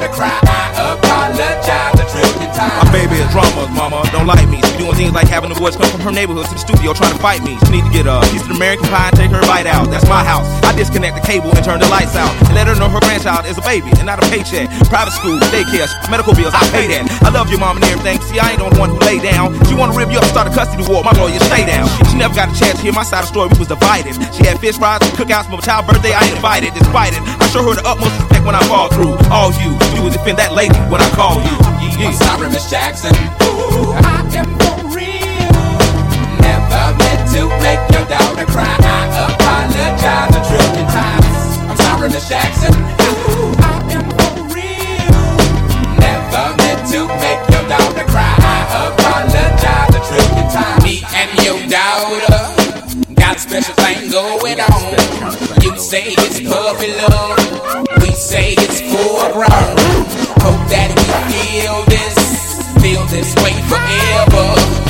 Daughter cry. I apologize a trillion times. My baby is drama, mama. Don't like me. She doing things like having the boys come from her neighborhood to the studio trying to fight me. She need to get a piece of American pie and take her bite out. That's my house. I disconnect the cable and turn the lights out. And let her know her grandchild is a baby and not a paycheck. Private school, daycare, medical bills, I pay that. I love your mom and everything. See, I ain't the one who lay down. She wanna rip you up, start a custody war. My lawyer, stay down. She never got a chance to hear my side of the story. We was divided. She had fish fries and cookouts for my child's birthday. I ain't invited, despite it. I show her the utmost respect when I fall through. All you do is defend that lady when I call you. Yeah. I'm sorry, Miss Jackson. Ooh, I am for real. Never meant to make your daughter cry. I apologize a trillion times. I'm sorry, Miss Jackson. Ooh, to make your daughter cry. I apologize a trillion times. Me and your daughter got a special thing going on. You say it's puppy love. We say it's foreground. Hope that we feel this, feel this way forever.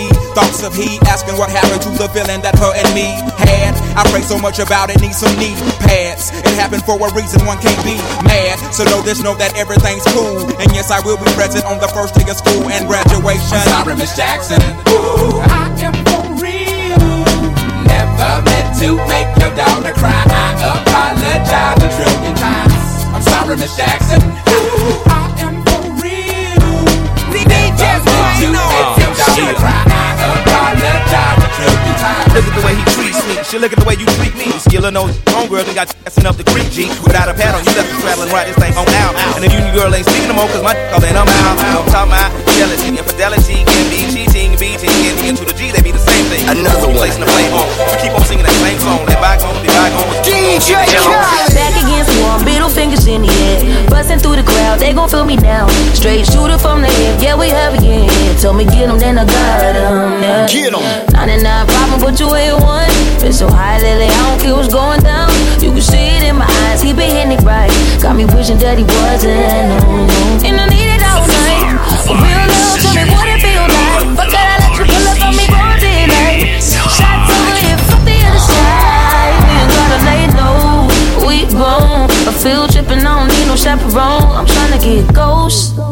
thoughts of he. Asking what happened to the feeling that her and me had. I pray so much about it, need some knee pads. It happened for a reason, one can't be mad. So know this, know that everything's cool. And yes, I will be present on the first day of school and graduation. I'm sorry, Miss Jackson. Ooh, I am for real. Never meant to make your daughter cry. I apologize a trillion times. I'm sorry, Miss Jackson. Ooh, I Uh, apologize a trillion times. Look at the way he treats me. She look at the way you treat me. Skillin' those homegirl done got you up the creek, G. Without a pad on, you left me straddling right this thing on out. And the union girl ain't speaking no more, cause my all in, I'm out. I'm talking about jealousy, infidelity, can be cheating, and the to the G, they be the same thing. Another one. Placing the flame on. You keep on singing that same song, that bygone, the bygone. DJ Back against the wall, middle fingers in the air. Busting through the crowd, they gon' feel me now. Straight shooter from the hip, yeah, we heavy in here. Told me get 'em, then I got 'em. Yeah. Get 'em. 99 problem, but you ain't one. Been so high lately, I don't care what's going down. You can see it in my eyes, he been hitting it right. Got me wishing that he wasn't. No, no. And I need it all night. A real love, tell me what it feel like. But can I let you pull up on me daylight? Shots over here, the other side. We gotta. We and I don't need no chaperone. I'm tryna get ghost.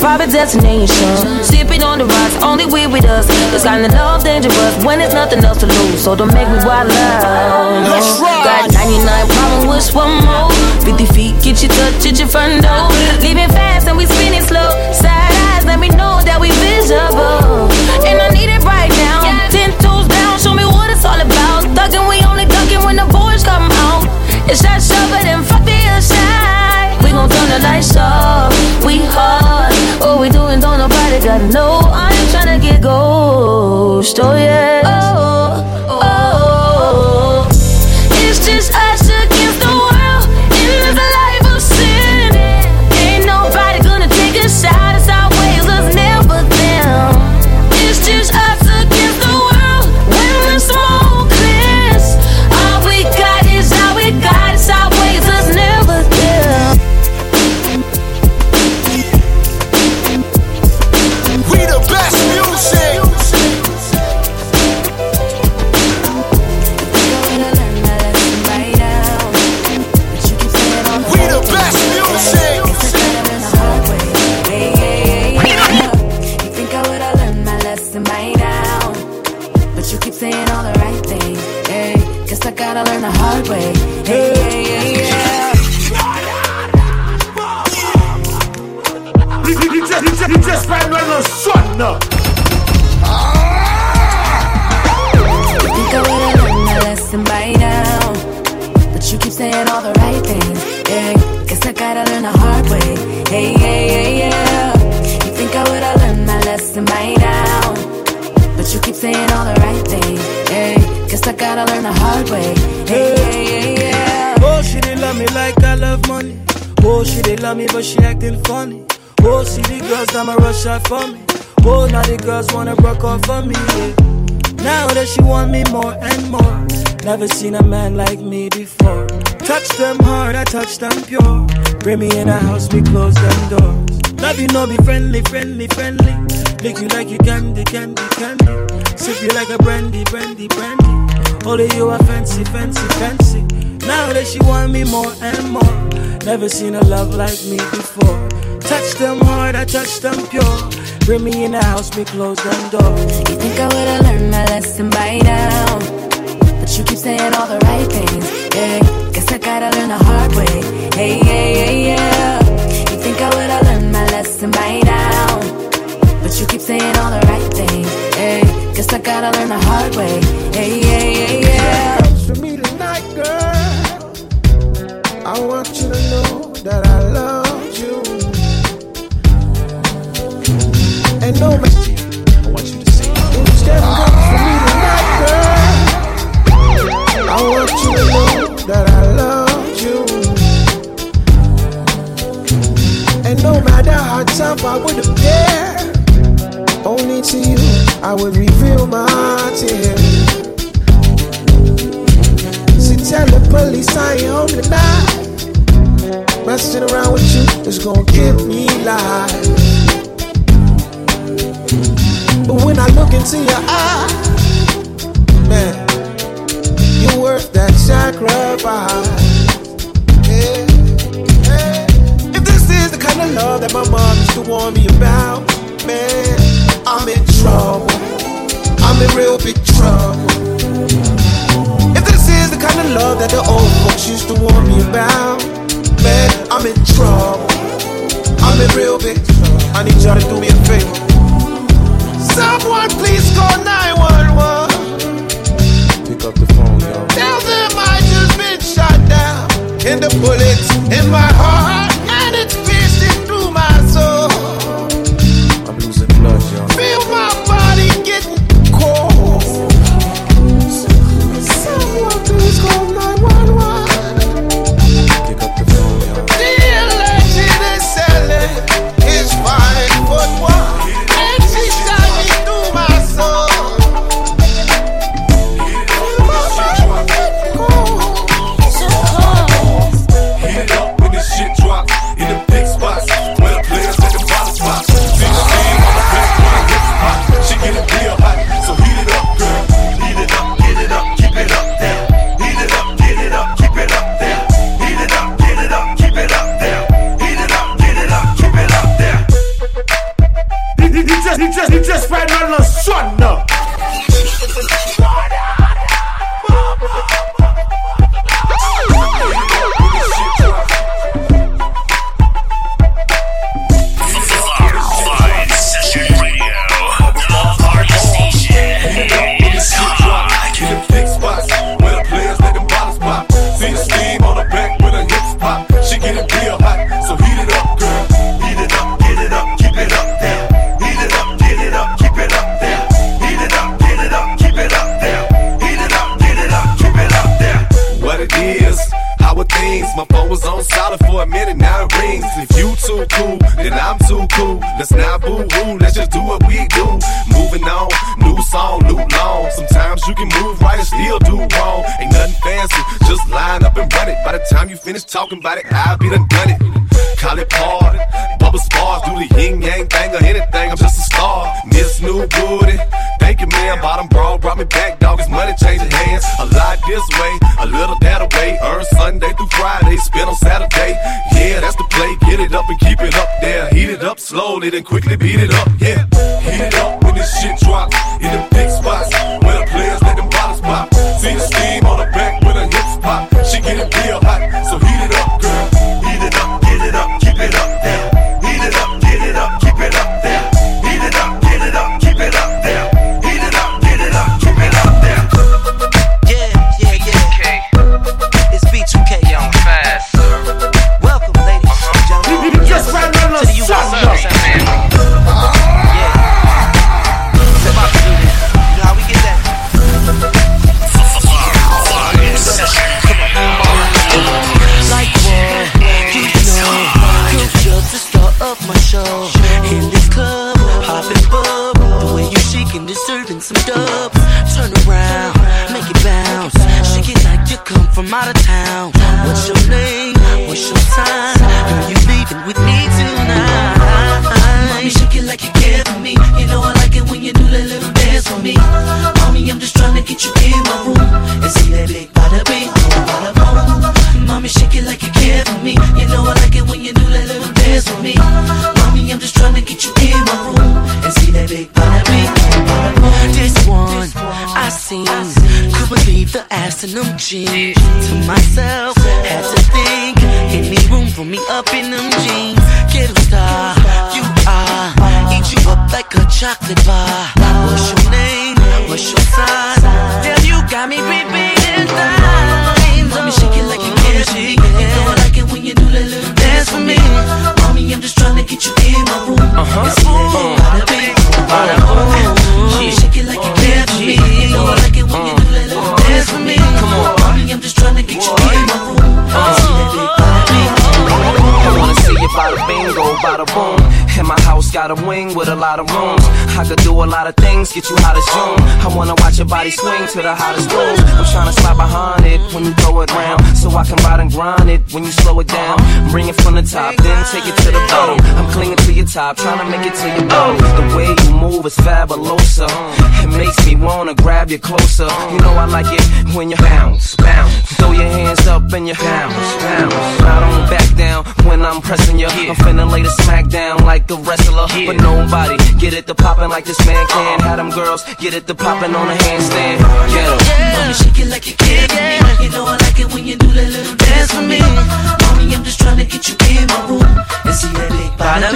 Private destination. Sipping on the rocks, only we with us. This kind of love dangerous when there's nothing else to lose. So don't make me wild out. no. Got 99 problems, wish one more. 50 feet, get you touch at your front door. Leaving fast and we spinning slow. Side eyes, let me know that we visible. And I need it right now. Ten toes down, show me what it's all about. Thugging, we only ducking when the boys come out. It's that shoving and fuck the other side. Gon' turn the lights off. We hard. What we doing, don't nobody gotta know. I ain't tryna get ghost. Oh yeah. Oh, oh, oh. It's just Bring me in a house, we close them doors. Love you, no know, be friendly, friendly, friendly. Lick you like you candy, candy, candy. Sip you like a brandy, brandy, brandy. All of you are fancy, fancy, fancy. Now that she want me more and more. Never seen a love like me before. Touch them hard, I touch them pure. Bring me in the house, we close them doors. You think I would've learned my lesson by now? But you keep saying all the right things, yeah gotta learn the hard way. Hey, yeah, yeah, yeah. You think I would have learned my lesson by now? But you keep saying all the right things. Hey, guess I gotta learn the hard way. Hey, yeah, yeah, yeah. Comes for me tonight, girl. I want you to know that I love you. And no sacrifice. Yeah, yeah. If this is the kind of love that my mom used to warn me about, man, I'm in trouble. I'm in real big trouble. If this is the kind of love that the old folks used to warn me about, man, I'm in trouble. I'm in real big trouble. I need y'all to do me a favor. Someone please call 911. and the bullets in my heart. And then quickly beat it up. Yeah, heat it up when this shit drops in the big spots. To top, tryna make it to your bottom. The way you move is fabulosa. It makes me wanna grab you closer. You know I like it when you bounce, bounce. Throw your hands up and you bounce, bounce. I don't back down when I'm pressing you. I'm finna lay the smack down like a wrestler. But nobody get it to poppin' like this man can. Uh-huh. Have them girls get it to poppin' on a handstand. Get 'em. Mommy, shake it like you care for me. You know I like it when you do that little dance for me. Mommy, I'm just trying to get you in my room and see that big bada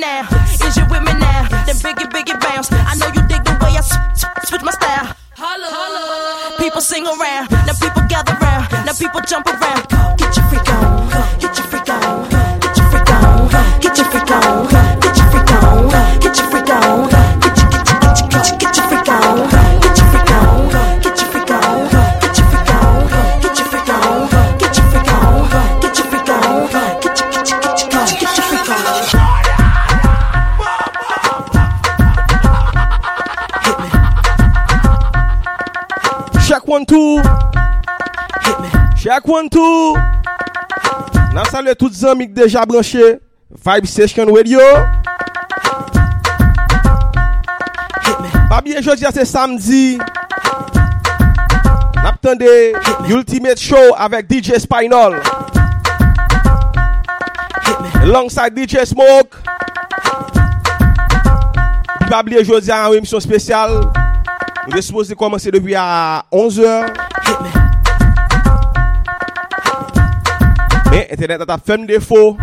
now. Is you with me now? Then biggie, biggie bounce. I know you dig the way I sw- sw- switch my style. Holla. People sing around. Now people gather round. Now people jump around. Get your freak on. Get your freak on. Get your freak on. Get your freak on. Kwantou. Nan salye tout zanmik deja branche. Vibe Session Radio. Babye jodi a se samdi. Nap tende Ultimate Show avek DJ Spinal. Alongside DJ Smoke. Babye jodi a an emisyon spesyal. Nou sommes supposé komanse depuis a 11h. Mais Internet a fait un défaut.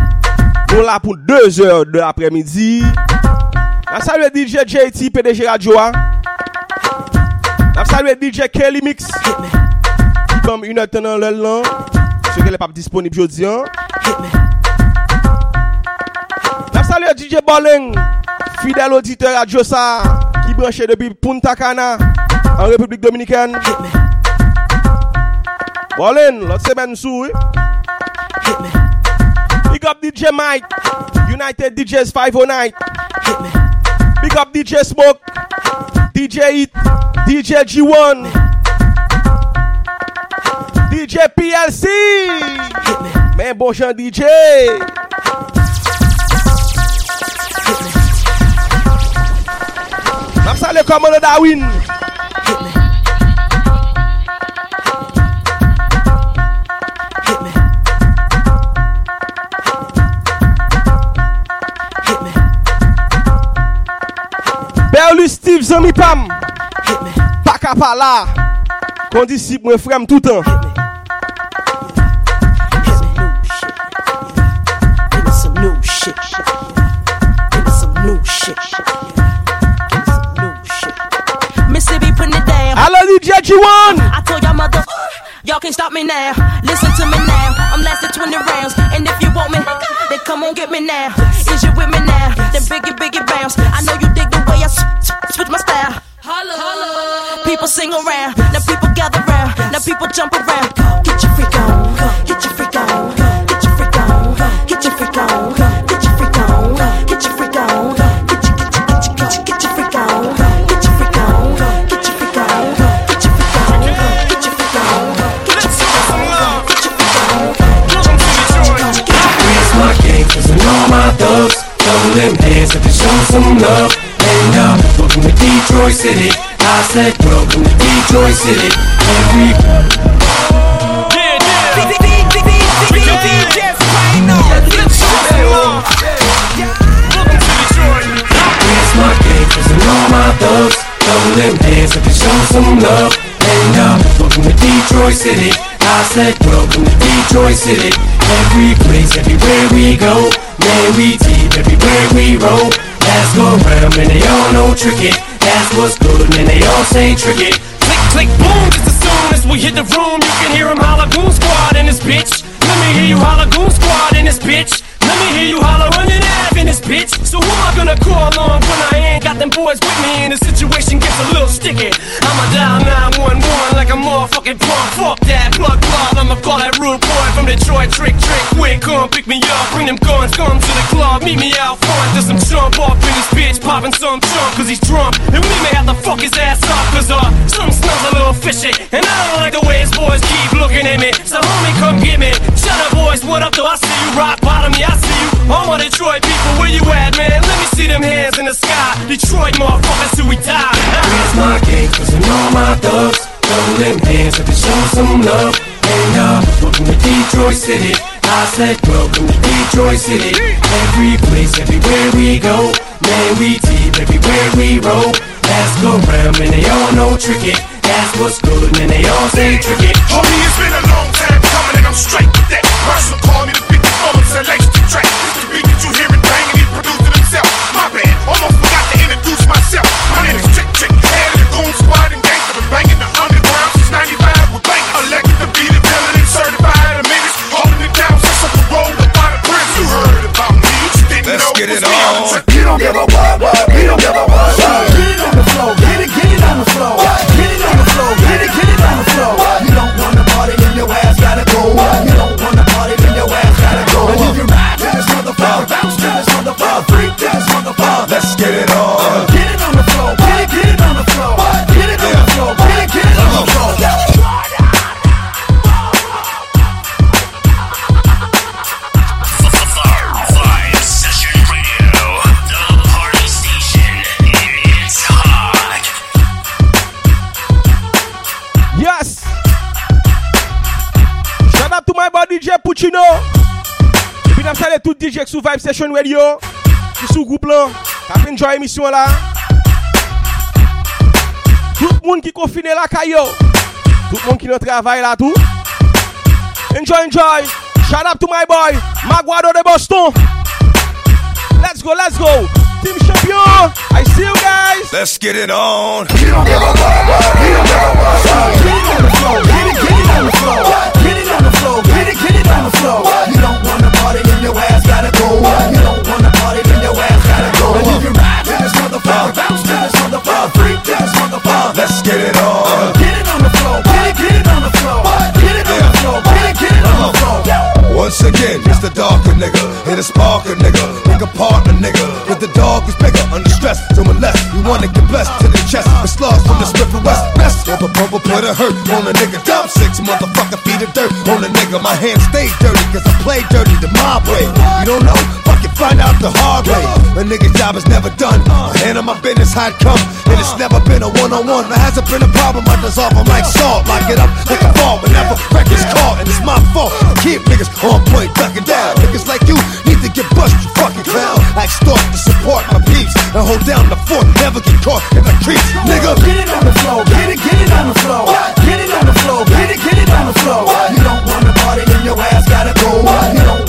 Nous là pour 2 heures de l'après-midi. N'a salué DJ JT, PDG Radio. N'a salué DJ Kelly Mix. Qui comme une heure tenant le long. Ce qu'elle n'est pas disponible aujourd'hui. Hein. N'a salué DJ Bolling. Fidèle auditeur Radio ça. Qui branché depuis Punta Cana. En République Dominicaine. Bolling, l'autre semaine sous. Sou. eh? Big up DJ Mike. United DJs 509. Hit me. Big up DJ Smoke. DJ Eat. DJ G1. DJ PLC. Men bon jan DJ. Nam sale Komando Darwin. Berlu Steve Zami me some new shit. Missy be putting it down. Hello DJ G1. I told y'all mother. Y'all can't stop me now. Listen to me now. I'm lasting 20 rounds. And if you want me, then come on get me now. Is you with me now? Then biggie, biggie bounce. I know you sw- sw- my style. Holla, holla. People sing around. Now people gather round. Now people jump around. Get your freak on. Get your freak on. Get your freak on. Get your freak on. Get your freak on. Get your freak on. Get your, get your, get your, get your, get your freak on. Get your freak on. Get your freak on. Get your freak on. Get your freak on. Let's show some love. Welcome to Detroit. It's my game, cause I know my thugs. Double them hands if you show some love. Welcome to Detroit City. I said, welcome to Detroit City. Every Yeah, yeah. Some love. Welcome to Detroit. My my thugs. Show some love. And uh, welcome to Detroit City. I said, welcome to Detroit City. Every place, everywhere we go. Man, we deep everywhere we roll. Ask around, man, they all know tricky. That's what's good, man, they all say tricky. Click, click, boom, just as soon as we hit the room, you can hear him holler Goon Squad in this bitch. Let me hear you holler Goon Squad in this bitch. Let me hear you holler this bitch. So who am I gonna call on when I ain't got them boys with me and the situation gets a little sticky? I'ma dial 911 like a motherfucking punk. Fuck that plug plug, I'ma call that rude boy from Detroit. Trick, trick, quick, come pick me up. Bring them guns, come to the club, meet me out front. There's some chump up in this bitch, popping some chump cause he's drunk. And we may have to fuck his ass up cause uh, something smells a little fishy. And I don't like the way his boys keep looking at me. So homie, come get me. Shut up, boys, what up though? I see you rock bottom, yeah, I see you. All my Detroit people, where you at, man? Let me see them hands in the sky. Detroit motherfuckers till we die. It's my game, cause know my thugs. Double them hands if you show some love. And uh, welcome to Detroit City. I said, welcome to Detroit City. Every place, everywhere we go. Man, we deep everywhere we roll. Ask around, man, they all know tricky. That's what's good, man, they all say tricky. Homie, it's been qui sous Vibe Session Radio. Qui sous groupe là. T'as fait enjoy émission là. Tout le monde qui confiné là, Kayo. Tout le monde qui dans travail là, tout. Enjoy, enjoy. Shout out to my boy, Maguado de Boston. Let's go, let's go. Team champion. I see you guys. Let's get it on. Get it on the floor, get it, get it on the floor. Get it on the floor, get it, get it on the floor. You don't wanna party, then your ass gotta go. You ride to this motherfucker, bounce to this motherfucker, freak to this motherfucker. Let's get it on. Once again, it's the darker nigga. Hit a sparker nigga. Nigga partner nigga. But the dog is bigger under stress. To my left, you wanna get blessed to the chest. The slugs from the Smith and West. Best of a bubble put a hurt on a nigga. Dump six motherfucker feet of dirt on a nigga. My hands stay dirty cause I play dirty the mob way. You don't know? Fucking find out the hard way. A nigga's job is never done. I handle my business how it come. And it's never been a one on one. There hasn't been a problem. I dissolve them like salt. Lock it up like a ball whenever records caught. And it's my fault. Keep niggas on point, ducking down. Niggas like you need to get bust, you fucking clown. I extort to support my peeps and hold down the fort. Never get caught in the creeps, nigga. Get it on the floor, get it, get it on the floor. Get it on the floor, get it, get it on the floor. You don't wanna party, then your ass gotta go. You don't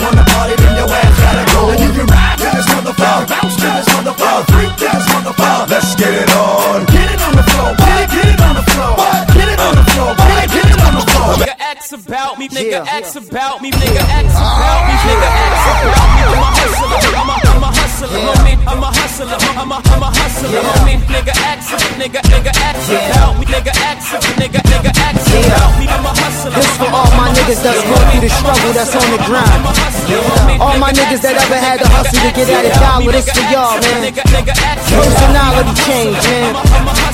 nigga. Ask about me, nigga. Ask about me, nigga. Ask about me. I'm a hustler. I'm a, I'm a hustler, homie. I'm a hustler. I'm a, I'm a hustler, homie. Nigga, ask nigga, nigga. Ask about me, nigga. Ask nigga, nigga. Ask about me. I'm a hustler. This for all my niggas that's going through the struggle that's on the grind. All my niggas that ever had to hustle to get out of dollar, this for y'all, man. Personality change, man.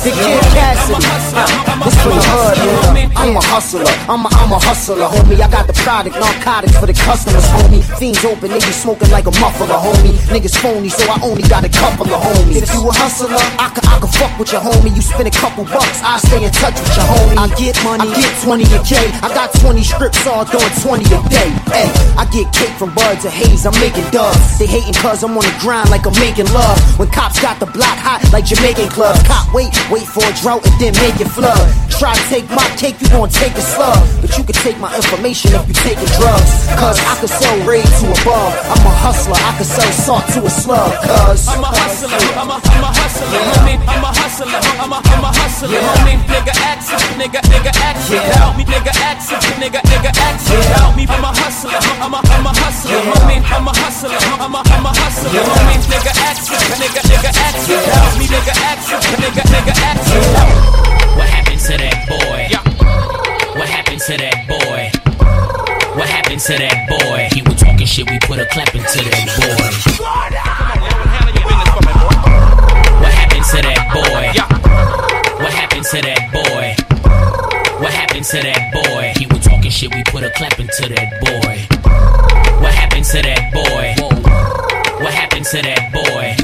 The kid Cassidy. This for the hood, man. I'm a hustler. I'm a, I'm a hustler, homie. I got the product, narcotics for the customers, homie. Fiends open, be smoking like a muffler, homie. Niggas phony, so I only got a couple of homies. If you a hustler, I can, I can fuck with your homie. You spend a couple bucks, I stay in touch with your homie. I get money, I get 20 a K. I got 20 strips all doing 20 a day. Hey, I get cake from buds and haze, I'm making dubs. They hating cause I'm on the grind like I'm making love. When cops got the block hot like Jamaican clubs. Cop wait, wait for a drought and then make it flood. Try to take my cake, you gon' take a slug. But you can take my information if you taking drugs. Cause I can sell raid to above. I'm a hustler, I can sell salt to a slug. Cause I'm a hustler, I'm a, I'm a hustler, homie. I'm a hustler, I'm a, I'm a hustler, homie. Nigga, ask nigga, nigga, ask about me, nigga, ask nigga, nigga, ask about me. I'm a hustler, I'm a, I'm a hustler, homie. I'm a hustler, I'm a, I'm a hustler, homie. Nigga, ask nigga, nigga, ask about me, nigga, ask nigga, nigga, ask about. What happened to that boy? What happened to that boy? What happened to that boy? He was talking shit, we put a clap into that boy. What happened to that boy? What happened to that boy? What happened to that boy? He was talking shit, we put a clap into that boy. What happened to that boy? What happened to that boy?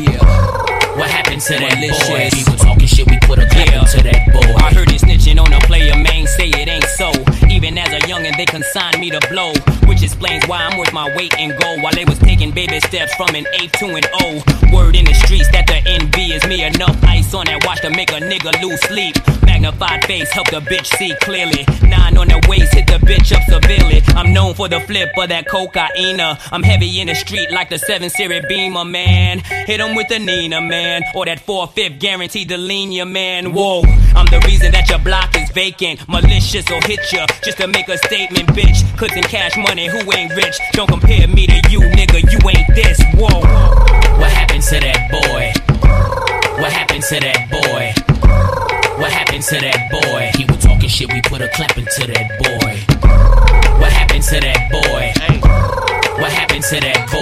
What happened to that boy? He was talking shit, we put a clap into that boy. I heard it snitching on a player, man, say it ain't so. Even as a youngin', they consigned me to blow, which explains why I'm worth my weight in gold. While they was taking baby steps from an A to an O. Word in the streets that the envy is me. Enough ice on that watch to make a nigga lose sleep. Magnified face help the bitch see clearly. Nine on the waist hit the bitch up severely. I'm known for the flip of that cocaine. I'm heavy in the street like the 7 Series Beamer, man. Hit 'em with the Nina, man. Or that 4-5 guaranteed to lean ya, man. Whoa, I'm the reason that your block is vacant. Malicious will hit ya just to make a statement, bitch. Cause in cash money, who ain't rich? Don't compare me to you, nigga. You ain't this. Whoa. What happened to that boy? What happened to that boy? What happened to that boy? He was talking shit, we put a clap into that boy. What happened to that boy? What happened to that boy?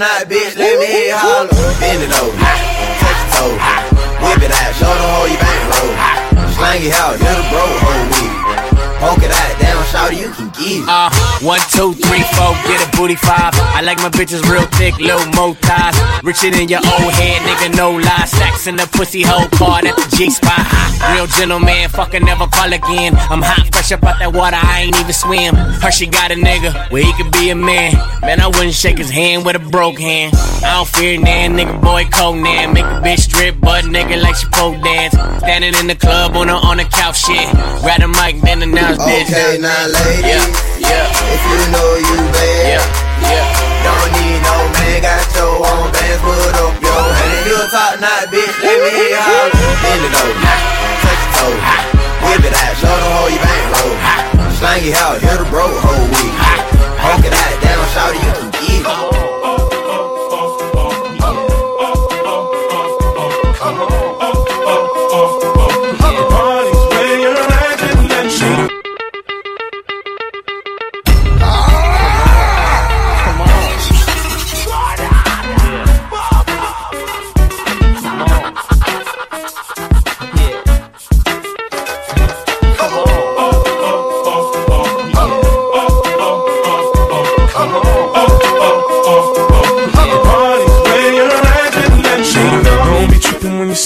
If you a top knot, bitch, let me hear holler. Bend it over, touch your toe, whip it out, show the hoe you bang low. Slang it out, a bro, hoe weed. Poke it out, you can get it. Uh, one, two, three, four, get a booty five. I like my bitches real thick, little mo thighs. Richer than your old head, nigga, no lie. Stacks in the pussy hole part at the G spot. Real gentleman, fucker, never call again. I'm hot, fresh up out that water, I ain't even swim. Her, she got a nigga where he could be a man. Man, I wouldn't shake his hand with a broke hand. I don't fear nan, nigga, boy, Conan. Make a bitch strip, butt nigga, like she pole dance. Standing in the club on a, on a couch shit. Grab the mic, then announce bitch. Okay, now lady, Yeah, yeah. if you know you bad, Yeah, yeah. Don't need no man, got your own bands, put up your hand. If you a top knot, bitch, let me hear you holler. Bend it over, touch your toe, whip it out, show the hoe you bang low. Slang it out, hit a bro, hoe weed. Honk it out, down, shout you can get it.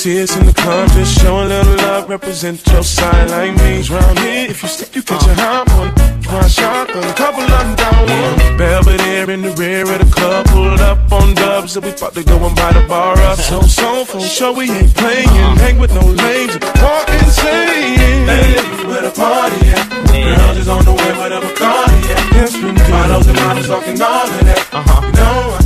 Us in the club. Just show a little love, represent your side like me. Round here, if you slip, you catch a hot one. Try shotgun, a couple of them down one. Belvedere in the rear of the club, pulled up on dubs, and we about to go and buy the bar up. So, so, for sure we ain't playing. Hang with no lames, walk insane. Hey, where the party at? Girls is on the way a Bacardi at. Yes, we do. Models and models talking all of that. Uh-huh. You know,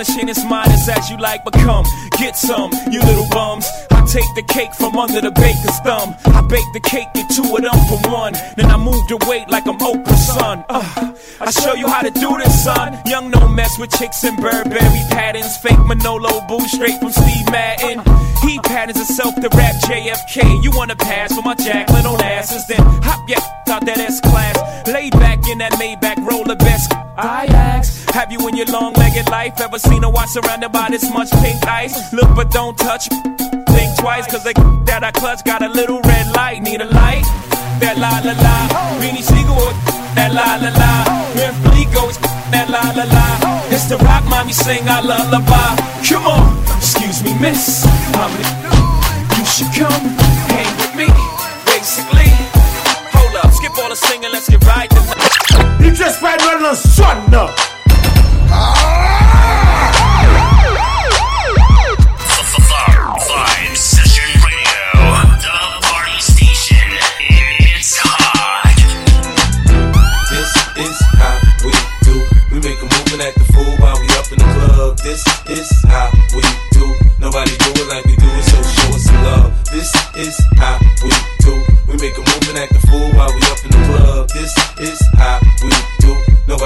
my as modest as you like, but come, get some, you little bums. I take the cake from under the baker's thumb. I bake the cake, get two of them for one. Then I move the weight like I'm Oprah's son. Uh, I show you how to do this, son. Young no mess with chicks and Burberry patterns. Fake Manolo boo straight from Steve Madden. He patterns himself to rap JFK. You wanna pass for my Jacqueline Onassis? Then hop yeah out that S class. Lay back in that Maybach, the best. I ask, have you in your long legged life ever seen a watch surrounded by this much pink ice? Look but don't touch. Think twice, cause the that I clutch got a little red light. Need a light? That la la la. Beanie Sigel, that la la la. Bleek goes, that la la la. It's the rock mommy sing I lullaby. Come on, excuse me, miss. I'm you should come hang the party This is how we do We make a movin act of fool while we up in the club. This is how we do. Nobody do it like we do it, so show us some love. This is how we do. We make a move and act the fool while we up in the club. This is how we do.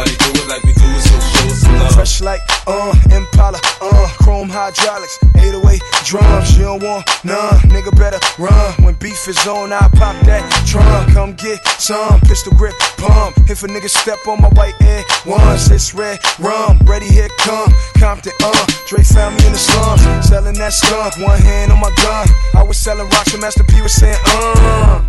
Do it like we do it, so show us some love. Fresh like, uh, Impala, uh, chrome hydraulics, 808 drums. You don't want none, nigga better run. When beef is on, I pop that trunk. Come get some pistol grip pump. If a nigga step on my white air ones, it's red rum. Ready, here come Compton, uh. Dre found me in the slums, selling that skunk. One hand on my gun. I was selling rocks, and Master P was saying, uh.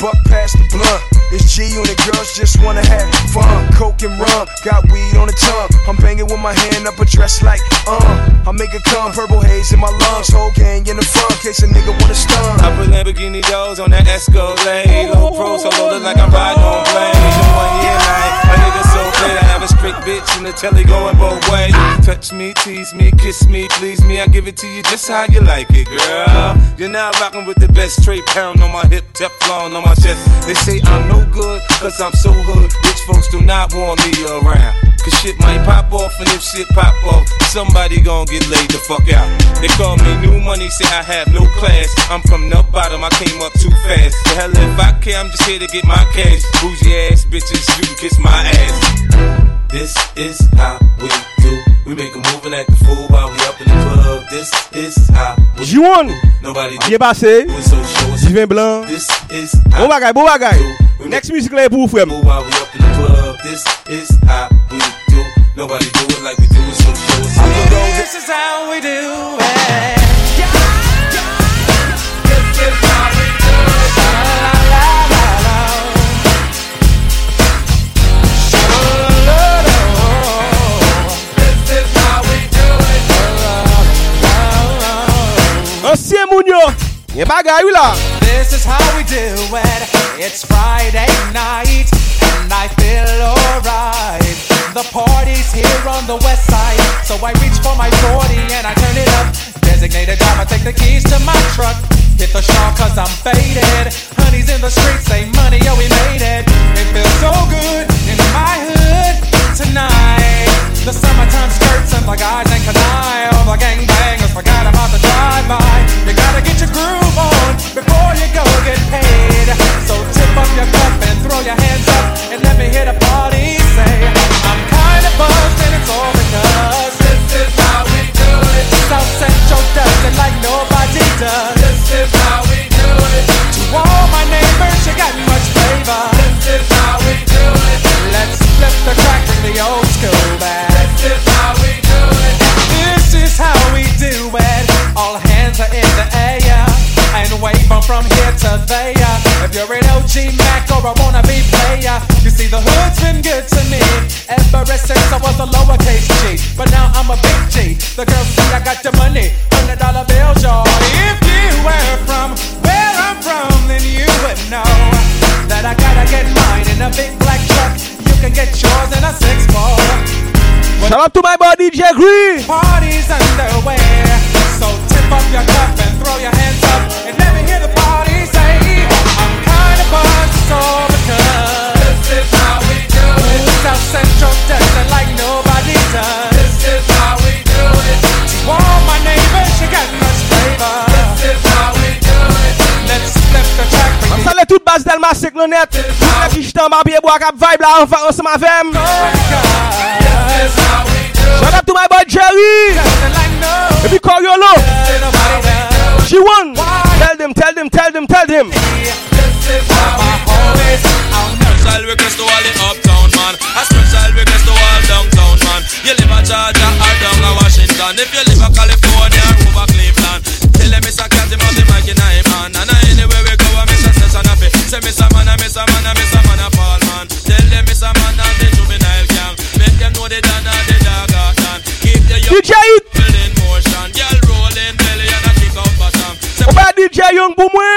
Buck past the blunt. It's G unit girls just wanna have fun. Coke and rum, got weed on the tongue. I'm banging with my hand up a dress like, uh. I make it come, purple haze in my lungs. Whole gang in the front, case a nigga wanna stun. I put Lamborghini doors on that Escalade. Low pro, so loaded like I'm riding on planes. One year night, a nigga so clear to have a straight bitch in the telly going both ways. Touch me, tease me, kiss me, please me. I give it to you just how you like it, girl. You're now rocking with the best straight pound on my hip, Teflon on my chest. They say I'm no good, cause I'm so hood. Rich folks do not want me around. Cause shit might pop off, and if shit pop off, somebody gon' get laid the fuck out. They call me new money, say I have no class. I'm from the bottom, I came up too fast. The hell if I care, I'm just here to get my cash. Bougie ass bitches, you can kiss my ass. This is how we do. We Jiwon, diye pase, jivin blan, bon bagay, bon bagay, next music la e pou fwem. Nobody do it like we do. It, so show us how. This is how we do it. Yo, Yen bagay ou. This is how we do it. It's Friday night, and I feel alright. The party's here on the west side, so I reach for my 40 and I turn it up. Designated driver, take the keys to my truck. Hit the shop cause I'm faded. Honey's in the streets, say money, oh we made it. It feels so good in my hood tonight. The summertime skirts and the guys the gangbangers forgot about the drive-by. You gotta get your groove on before you go get paid. So tip up your and throw your hands up and let me hear the party say, I'm kinda buzzed and it's all because this is how we do it. Does it like nobody does. This is how we do it. To all my neighbors, you got car the crack in the old school bag. This is how we do it. This is how we do it. All hands are in the air and wave them from here to there. If you're an OG Mac or a wannabe player, you see the hood's been good to me ever since I was a lowercase G. But now I'm a big G. The girls see I got the money, hundred dollar bills, y'all. If you were from where I'm from, then you would know that I gotta get mine in a big black truck can get yours in a six ball. Shout out to my buddy DJ Green. Party's underway. So tip up your cup and throw your hands up and let me hear the party say, I'm kind of buzzed so because this is how we do it. South Central does it like nobody does. This is how we do it. To all my neighbors, you got much flavor. This is how we do it. Let's flip the track. I'm telling you, toute base d'Alma, back up vibe la anseman avem Shout out to my boy Jerry. E pi Koryolo She won. Tell them, tell them, tell them, tell them. Special request to all the uptown man. A special request to all downtown man. You live Georgia or down Washington. If you Bumbué.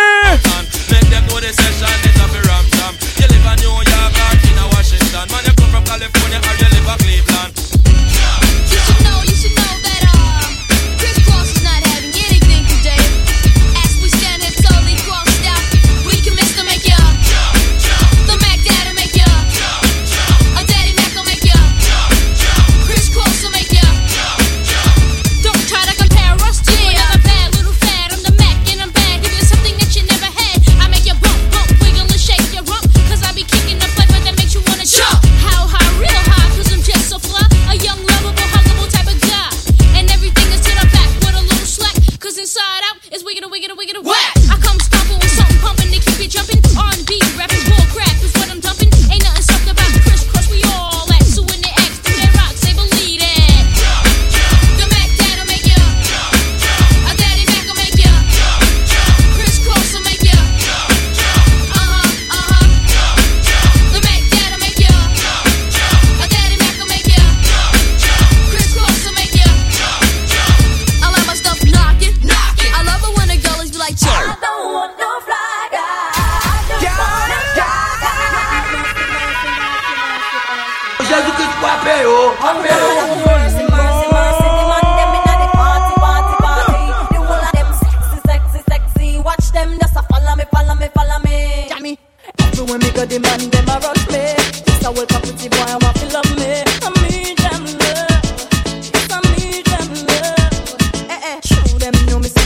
them know me.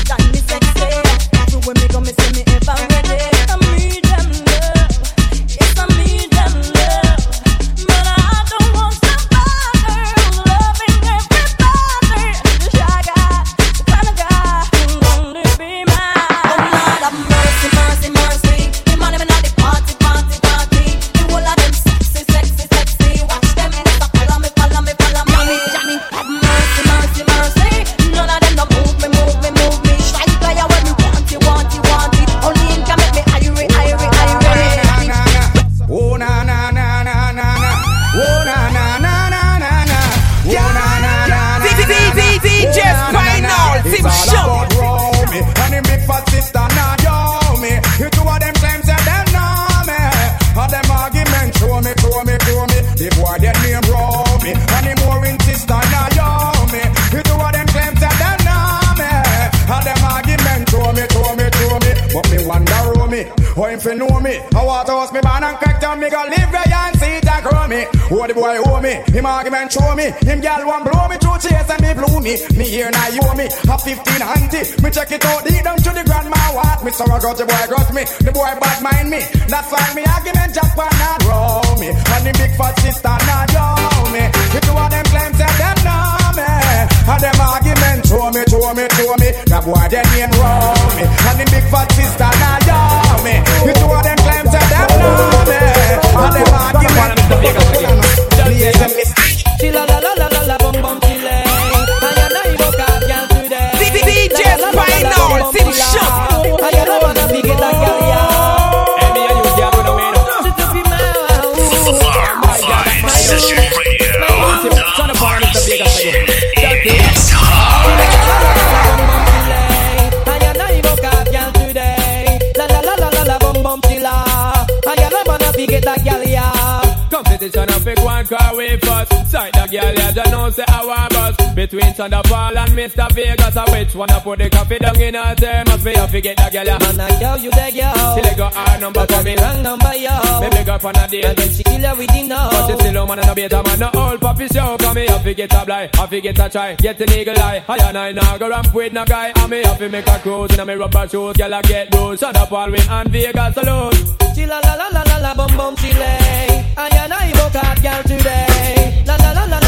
Vegas, I which one I put the coffee down in her term. Must be I forget the girl, yeah. Man, I girl, you the girl. Till I got her number for me. wrong number, yo. Me beg her for a date. And then she kill her with the no. But she still a man and a beta man, no old puppy show. Come me have to get a blind, have to get a try, get an eagle eye. I and I now go ramp with no guy. And me have to make a cruise in a me rubber shoes. Girl, I get those. Shut up, all win and Vegas alone. She la la la la la la bum bum she lay. I and I book hot girl today. La la la la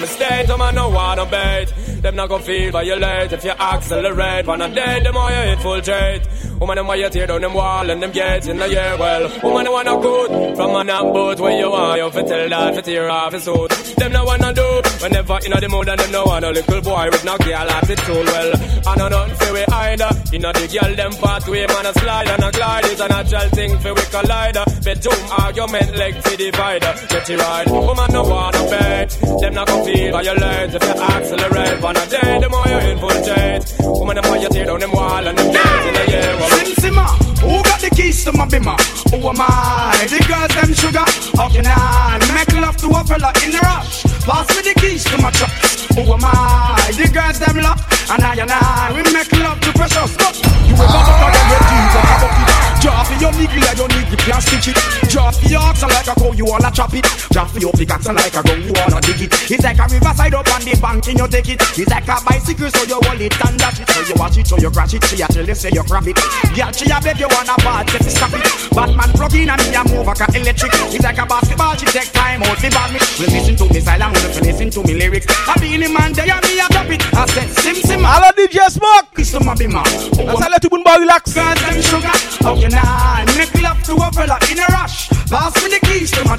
year. What mistake? Woman no want no bait. Them not gonna feel violent if you accelerate. On a day, them want you infiltrate. Woman, them want you tear down them wall and them gates in the year. Well, woman, want no good from a knock boat where you want you fi tell that fi tear off his suit. Them no wanna do whenever in the mood and them no want a little boy with no girl attitude. Well, I know nothing fi we either. In the girl them pathway man a slide and a glide is a natural thing fi we collider. Bedroom argument like fi divider. Get it right, woman no wanna bet. Them not gonna feel violent if you accelerate. On a day, the more you infiltrate. Woman, the more you tear down them wall and them gates in the year. Well, who got the keys to my bimmer? Who am I? The girls them sugar. How can I make love to a fella in a rush? Pass me the keys to my truck. Who am I? The girls them lock. And I and I, we make love to precious. Look, you ever look at them red jeans and have a fit? Draw for your nigga, don't need the plastic shit. Draw for your oxen like a cow, you wanna chop it. Draw for your pickaxe like a gun, you wanna dig it. It's like a riverside up on the bank and you take it. It's like a bicycle, so you hold it and dash it. So you watch it, so you crash it. She a tell you say you grab it. Girl, she a beg you wanna bad, get it, stop it. Batman plug in and me a move like a electric. It's like a basketball, she take time out, the bad me. Well, listen to me silent, well, listen to me lyrics. I be in the man, there and me a drop it. I said, sim sim. Hello DJ Smoke. Kiss to my bimmer. That's how let you boy relax. Girls them sugar. How I make love to a fella in a rush? Pass me the keys to my?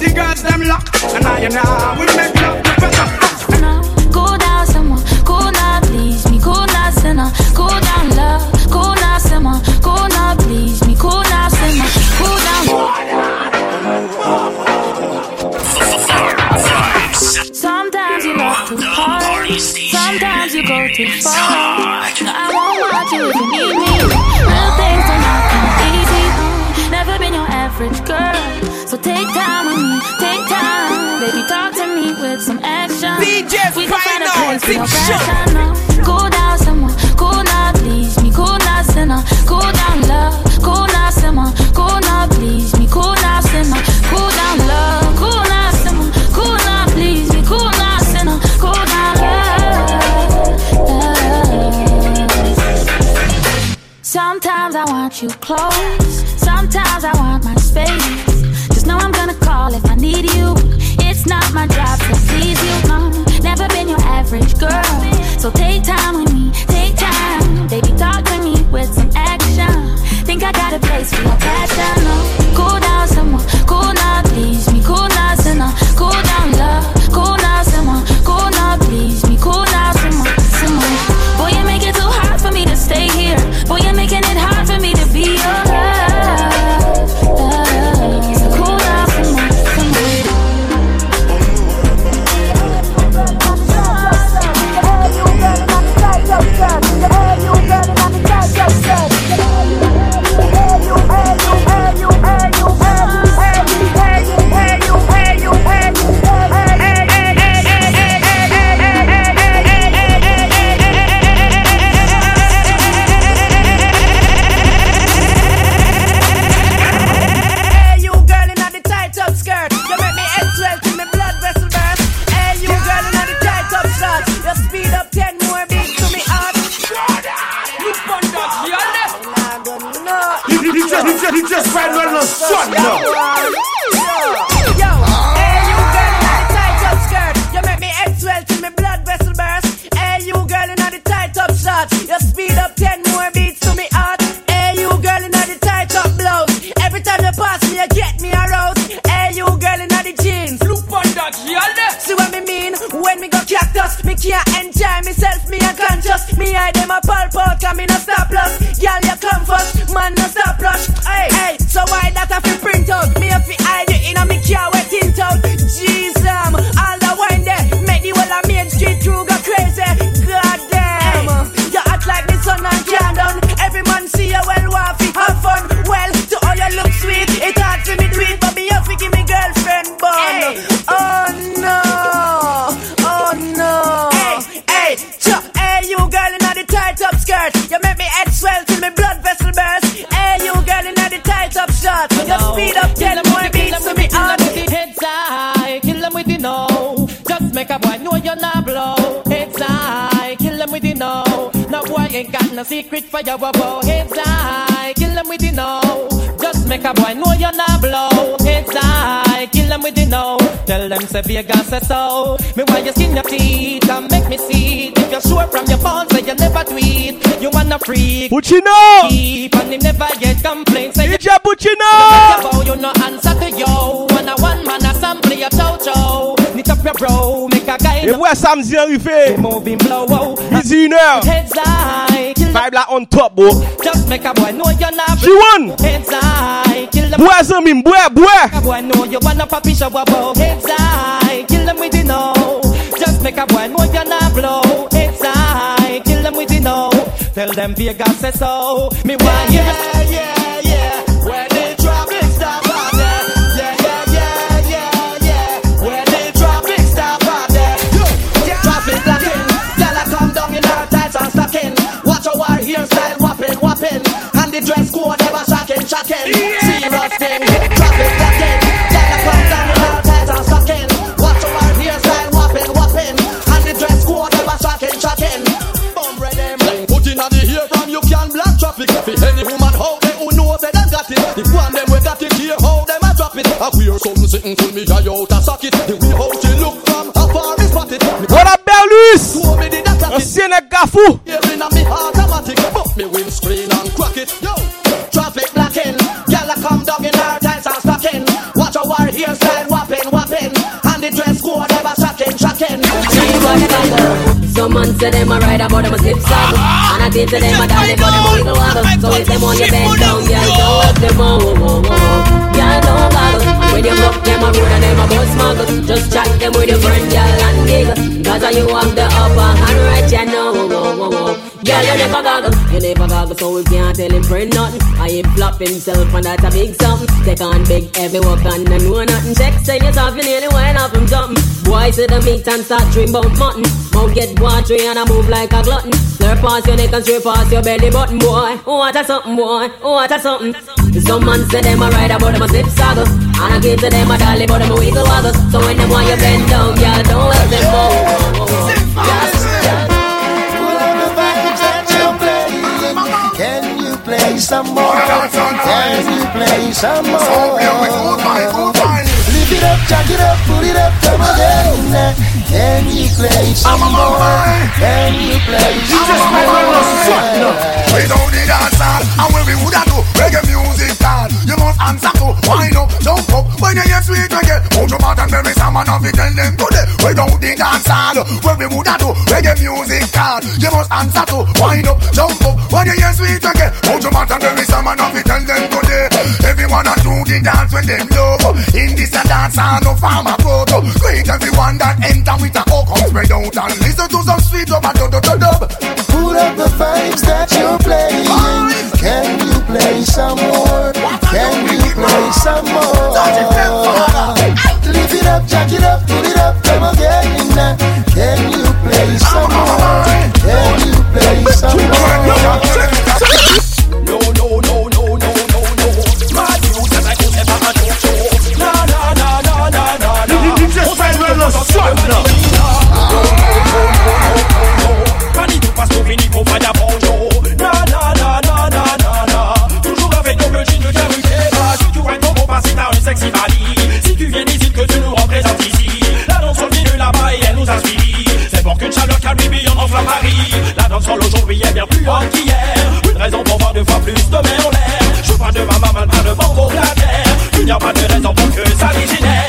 The girls them lock. And I and I will make love to pressure. Cool down, someone. Cool now, please me. Cool now, sinner. Cool down, love. Cool now, simmer. Cool now, please me. Cool now, simmer. Cool down. Sometimes you love too hard. Sometimes you go too far. Cool down. Cool now, please me. Cool now. Cool down, love. Cool now. Cool now, please me. Cool now. Cool down, love. Sometimes I want you close. Average girl. So take time no secret for your bow. Heads high, kill them with the no. Just make a boy know you're not blow. Heads high, kill them with the no. Tell them say Vegas say so. Me want you skin your teeth and make me see it. If you're sure from your phone, say you never tweet. You wanna freak. Puccino! Keep and him never get complaints. Say DJ Puccino! You no answer to yo. When a one man assembly a your chow Knit up your bro, a. Et voilà samedi arrivé. Moving blow. Midi une heure. Heads high, kill Vibe là on top, bro. Just make a boy know you're not. She won. Heads high, kill them. Bois zami, bois, bois. Make a boy know you wanna pop show about. Heads high, kill them with the no. Just make a boy know you're not blow. Heads high, kill them with the no. Tell them Vegas say so. Me want you. Yeah, yeah, yeah. Shocking, shocking. Serious thing, traffic blocking, girl I come down in her tights and stocking. Watch our war hairstyle whopping, whopping, and the dress code ever shocking, shocking. Bum them. Put in the ear from you can block traffic. For any woman how they who know say them got it. The one them we got it here how them a drop it. I wear something sitting full me eye out a socket. The way how she look from afar is spotted. Me What up, Berlus? Show me the data. Ancien gafou. Here in a me automatic, but me windscreen and crack it. Yo. Our hairstyle whopping, whopping, and the dress code ever shocking, shocking. Some man say them a ride about them a slip saddle. And I think to them a dolly but them a wiggle waggle So if them on your bend down, girl, don't them on whoa, whoa, whoa. Girl, don't goggle You fuck them a road and them a bus smuggle Just chat them with your friend, girl, and giggle Cause you have the upper hand right, you know. Whoa, whoa, whoa. Girl, you never goggle, you never goggle So we can't tell him friend nothing. I him flop himself and that's a big something. Take on big heavy work and I know nothing. Check, say yourself, you nearly went off him something Boy, see the meat and start dream about mutton. Mouth get watery and I move like a glutton. Slurp past your neck and straight past your belly button, boy. What a something, boy, what a something Some man say them a ride about them a slip saddle And I give to them a dolly but them a wiggle waggle So when them want you bend down, yeah, don't let them go Yes, yes. Can you play some more? Can you play some more? Lift it up, jack it up, put it up, come again. Can you play some more? Can you play some more? We don't need dance hall And when we woulda do reggae music hall You must answer to wind up, jump up When you hear sweet reggae Put your mouth and bury some and we tell them today We don't need dance hall When we woulda do? Reggae music hall You must answer to wind up, jump up When you hear sweet reggae Put your mouth and bury some and we tell them today Everyone a do the dance when them love. In this a dance hall no farmer go to Great everyone that enter with a hook spread out and listen to some sweet dub and dub dub dub. Put up the vibes that you're playing. Can you play some more? Can you play some more? Lift it up, jack it up, put it up, come again. Can you play some more? Can you play some more? No, no, no, no, no, no, no. My music like you ever had no show. Na, na, na, na, na, na, na. You just find well the sun now. Pani tu pas moving it C'est pour qu'une chaleur calme en Paris. La danse aujourd'hui est bien plus haute qu'hier. Une raison pour voir deux fois plus de mer en l'air. Je parle de ma maman, pas de banque au Il n'y a pas de raison pour que ça dégénère.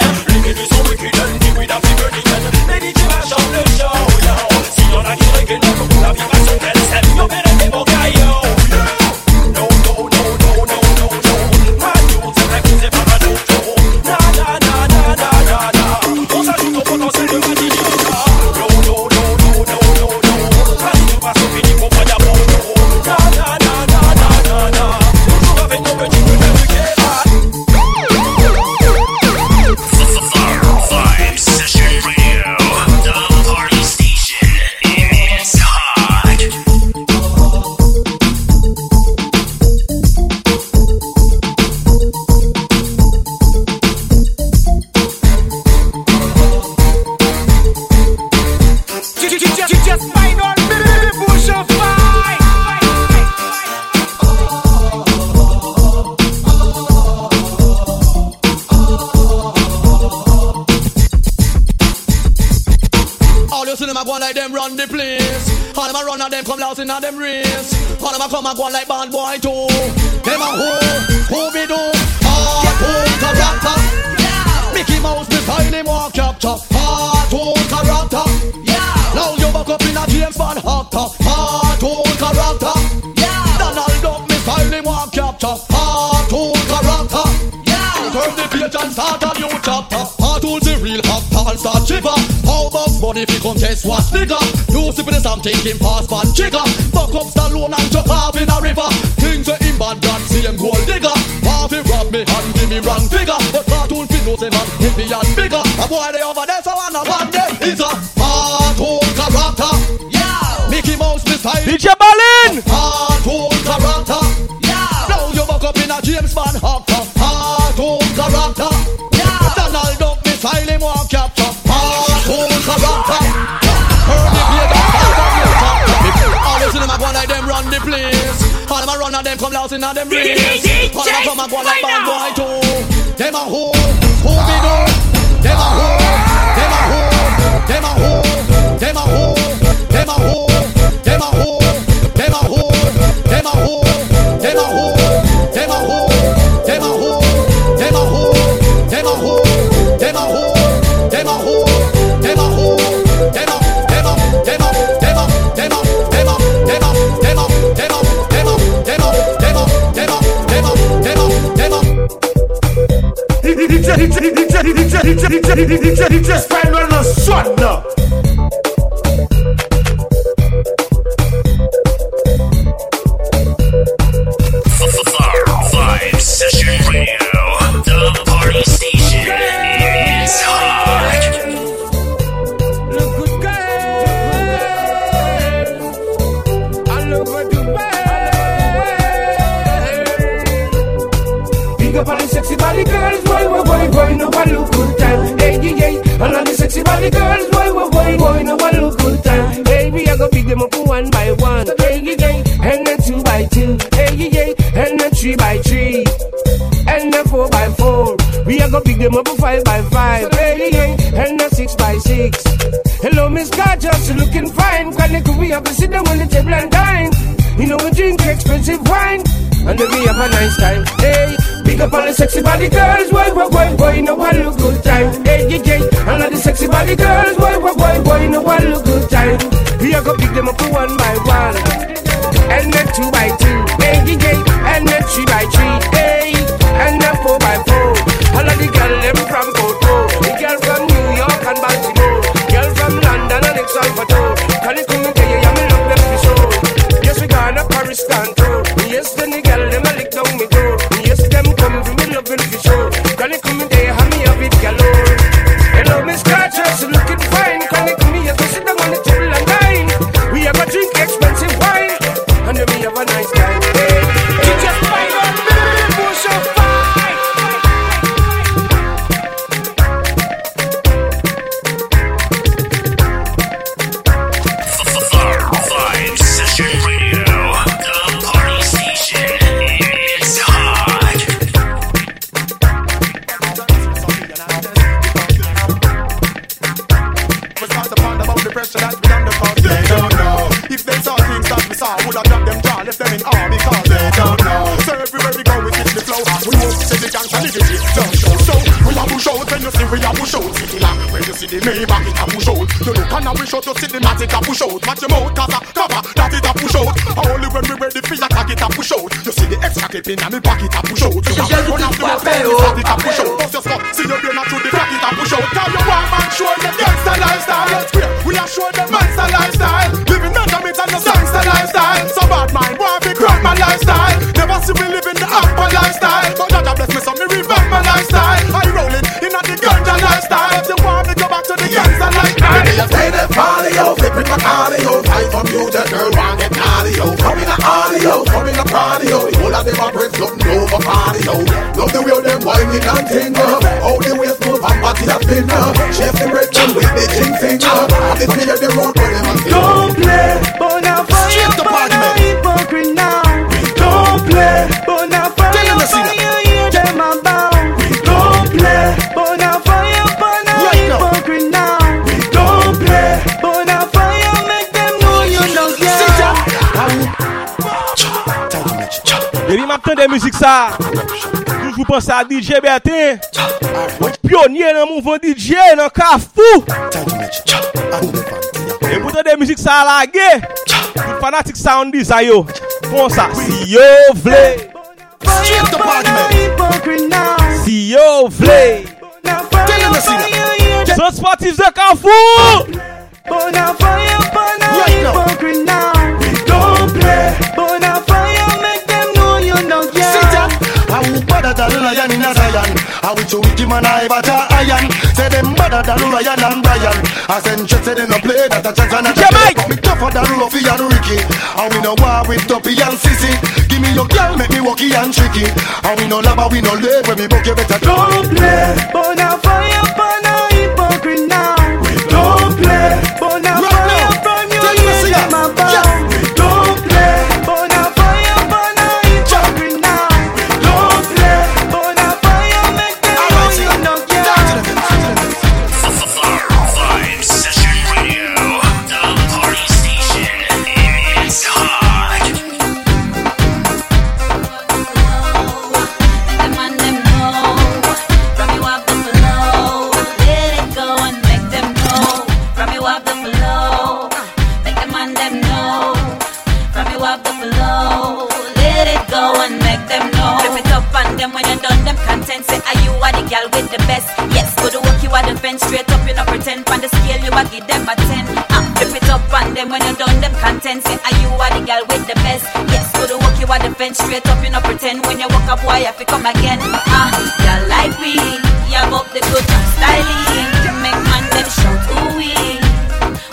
Them run the place. All them a run and them come loud in them race. All them a come and go like band boy too. Them a who, who be do? Hardcore character. Mickey Mouse style him walk capture. Hardcore character. Yeah. Now you back up in a James Bond actor. Hardcore character. Yeah. Donald Duck style him walk capture. Hardcore character. Yeah. Turn the page and start a new chapter. Hardcore the real actor and start shiver. How much money if you contest what's nigga? You sipping the same thinking pass man chicker. Fuck up Stallone and chuck off in a river. Things say him bad God see him gold digger. Half he rob me and give me wrong figure. But cartoon fit knows him man heavy and bigger. A boy they over there so I know one day is a hardcore character. Yeah. Mickey Mouse me style. DJ Balin. Hardcore character. Yeah. Now you back up in a James Bond actor. Hardcore character. of them come loud, inna them brains. One of from a go like bad boy too. Them a hoe. DJ, DJ, DJ, DJ, DJ, DJ, DJ, DJ, Spinal no shot now. Vibe the girls, boy, boy, boy, boy, no one look good time. Baby, I go pick them up one by one. Hey, yeah, yeah, and then two by two. Hey, yeah, yeah, and then three by three. And then four by four. We are gonna pick them up five by five. Hey, yeah, and then six by six. Hello, Miss Gorgeous, you looking fine. Can you come here, sit down on the table and You know we drink expensive wine, and then we have a nice time. Hey, big up all the sexy body girls, boy, boy, boy, boy, no one look good time. Hey, yeah, yeah, all of the sexy body girls, boy, boy, boy, boy, no one look good time. We are gonna pick them up one by one, and then two by two. Hey, yeah, yeah, and then three by three. And a wish out, you see the Matic a push out. Match your mouth 'cause a cover that it a push out. Only when we ready for your tag it a push out. You see the extra clip in the pocket a push out. You a run off the the it a push out. And body a spin. Chef the bread and with the king finger. This me the road where them a. Don't play, but now fire up on a hypocrite now. Don't play, but now fire up on you hear them. Don't play, but now fire up on a hypocrite now. Don't play, but now fire make them know you don't care. Depi m ap ten de müzik sa Toujou pense a DJ Bertin Pionye nan mouvon DJ nan Kafou E pou ten de müzik sa lage Tout fanatik sound dis a yo. Kon sa Si yo vle. Straight to party, man. Hypocrite now. Si yo vle. Now fire them to up see on that. you hear them Son sportif de Kafou But now fire up better than Ryan in a Zion. I will to Wiki man, I but iron. Say them better than Ryan and Brian. I send checks, say they no play that a chance and a Jamaica. Me tougher than Ruffy and Ricky. And we no war with Tuppy and Sissy. Give me your girl, make me walkie and tricky. And we no lava, we no lay when we book you better Don't play, but now fire on a hypocrite now. We Don't play, but content. Say, are you are the girl with the best? Yes, go to work you are the fence straight up. You know pretend on the scale you are give them a ten. Ah, flip it up on them when you done them content. Say, are you are the girl with the best? Yes, go to work you are the fence straight up. You know pretend when you walk up, boy, you have to come again. Ah, girl like we, you have up the good styling. To make man them shout ooh wee.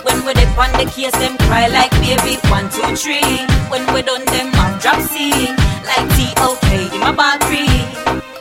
When we dip on the case, them cry like baby. One, two, three. When we done them mouth drop C. Like T.O.K. in my battery.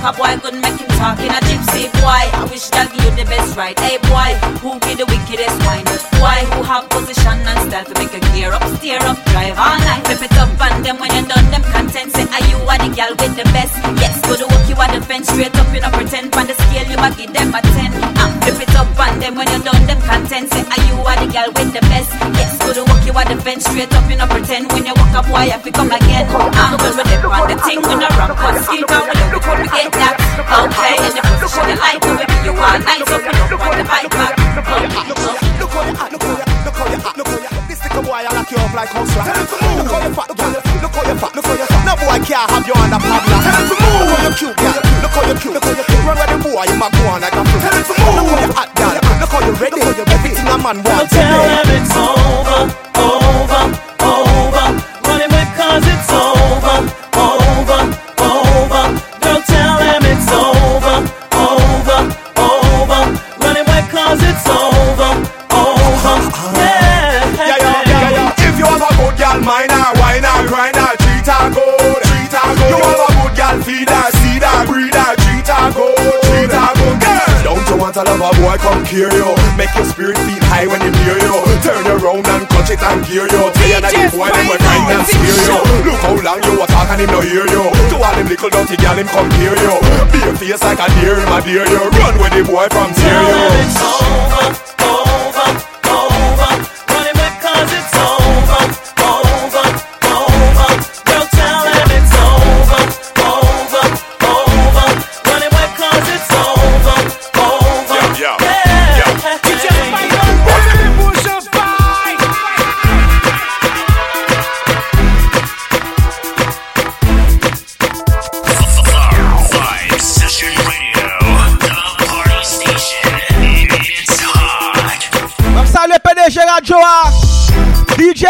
Up boy couldn't make him talk in a gypsy boy. I wish that you the best right. Hey boy, who be the wickedest wine? Boy who have position and style to make a gear up, steer up, drive all night. Flip it up and them when you're done them content. Say are you are the girl with the best? Yes, go to work you are the fence straight up you a pretend. On the scale you might give them a ten. Ah, flip it up and them when you're done them content. Say are you are the girl with the best? Yes, go to work you are the fence straight up you a pretend. When you walk up, you have to come again. Ah, when we dip on the thing, when I rock on skin, down look before we get that. Okay, in the position you like, we be you all night, so we don't want the bike back. Look how you act, look how you act, look how you act, look how you act, look how you act. This little boy, I lock you up like house rat. Look how you fat, look how you look how you fat, look how you fat. No boy can't have you under padlock. Tell him to move. Look how you cute, girl. Look how you cute, look how you cute. Run with the boy, you might go on like a fruit. Tell him to move. Look how you hot, girl. Look how you ready. Everything a man wants. Tell them you love a boy? Come cure you, make your spirit feel high when he near you. Turn you around and clutch it and gear you. Tell you that the boy them will grind and steer you. Look how long you a talk and him no hear you. To all them little dirty gal him come hear you. Be a face like a deer, him a deer you. Run with the boy from tear Tell you. it's over,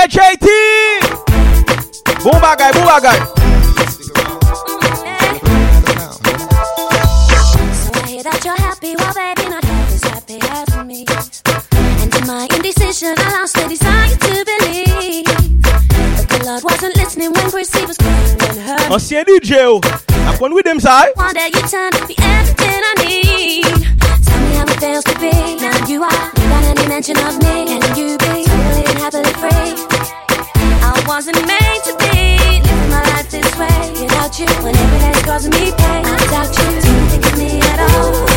JT Bon bagay, bon bagay So I hear that you're happy, well, baby, not half as happy as me. And in my indecision, I lost the desire to believe. But the Lord wasn't listening when Chrissy was crying when her. Ansyen DJ ou oh. Akon with them say One day you turned to be everything I need. Tell me how it feels to be. Now you are without any mention of me. And you be wasn't made to be living my life this way without you. When every day's causing me pain, doubt you. Do you think of me at all?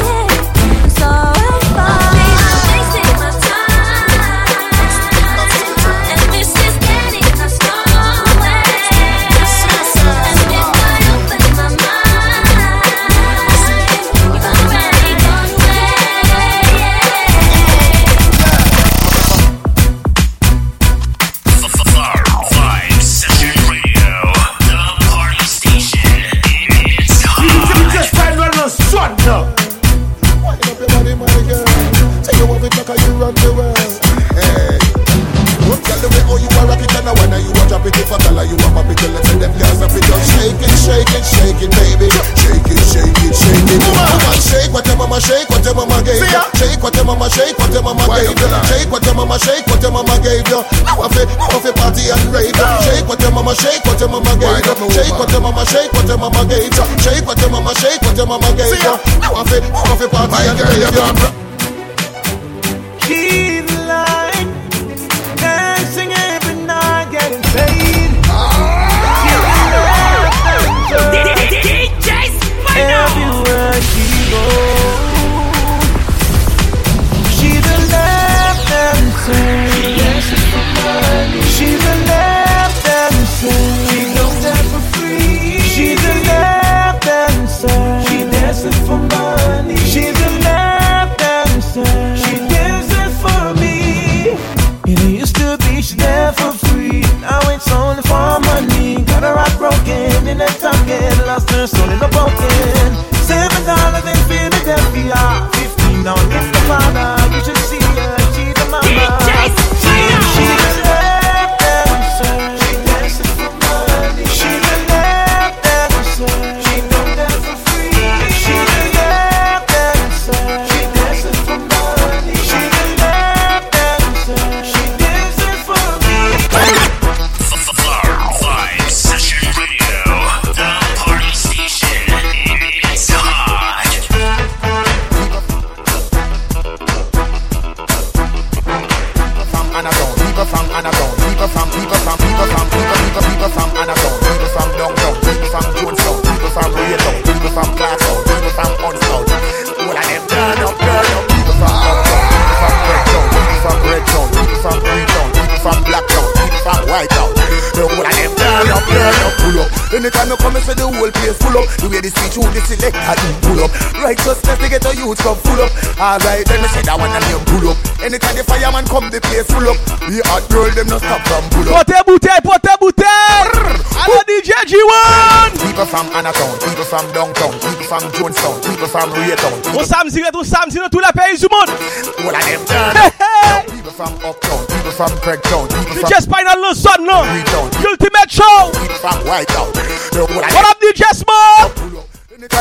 Your mama shake, what your mama gave you. Shake what your mama shake, what your mama gave you. Now I feel, now I feel party and rave. Shake what your mama shake, what your mama gave you. Shake what your mama shake, what your mama gave you. Shake what your mama shake, what your mama gave you. Now I feel, now I feel party and rave. Keep the line, dancing every night, getting paid. In that talking. Lost her soul in the broken. Anytime you come, you see the whole place full up. The way the speech, who the select, I do pull up. Righteousness, they get the youth come full up. Alright, then me say that one and them pull up. Anytime the fireman come, the place full up. The hot girl, them no stop from pull up. Pote bouteille, pote bouteille Allo DJ G1 People from Anatown, people from downtown, people from Jonestown, people from Raytown. On samedi, ret on samedi dans tous les pays du monde All of them. Now People from Uptown, people from Craigtown, people from DJ Spinal le son Greentown, Ultimate Show! People from Whitetown. The whole of What up DJ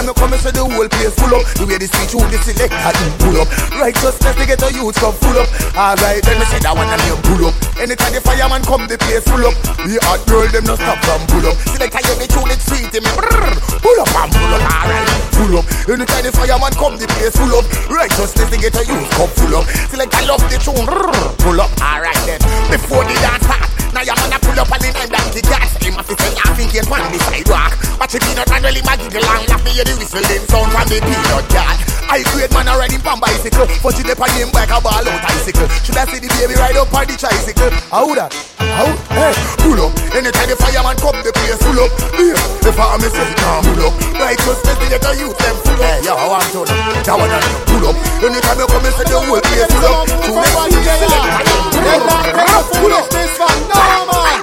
Anytime you come, you see the whole place full up. The way the speech, who the select, I do pull up. Righteousness, they get the youth come full up. Alright, then me say that one and them pull up. Anytime the fireman come, the place full up. The hot girl, them no stop from pull up. Select I hear the tune, it's sweet, me. Pull up and pull up, alright, pull up. Anytime the fireman come, the place full up. Righteousness, they get the youth come full up. Select I love the tune, pull up, alright then. Before the dance start, now your man a pull up and the time that the gas. Him a fi say half in case one the sidewalk. Watch it peanut man really my giggle and laugh me hear the whistling sound from the peanut yard. I great man a riding pan bicycle, but she dep on him like a ball out bicycle. Should I see the baby ride up on the tricycle? How that? How? Hey, pull up. Anytime the fireman come, the place full up. Yeah, if I am a say, nah, pull up. Righteousness, the youth them full up. How I'm them. That one and pull up. Anytime you come, you say the whole place full up. To everybody get Pull up. No, woman.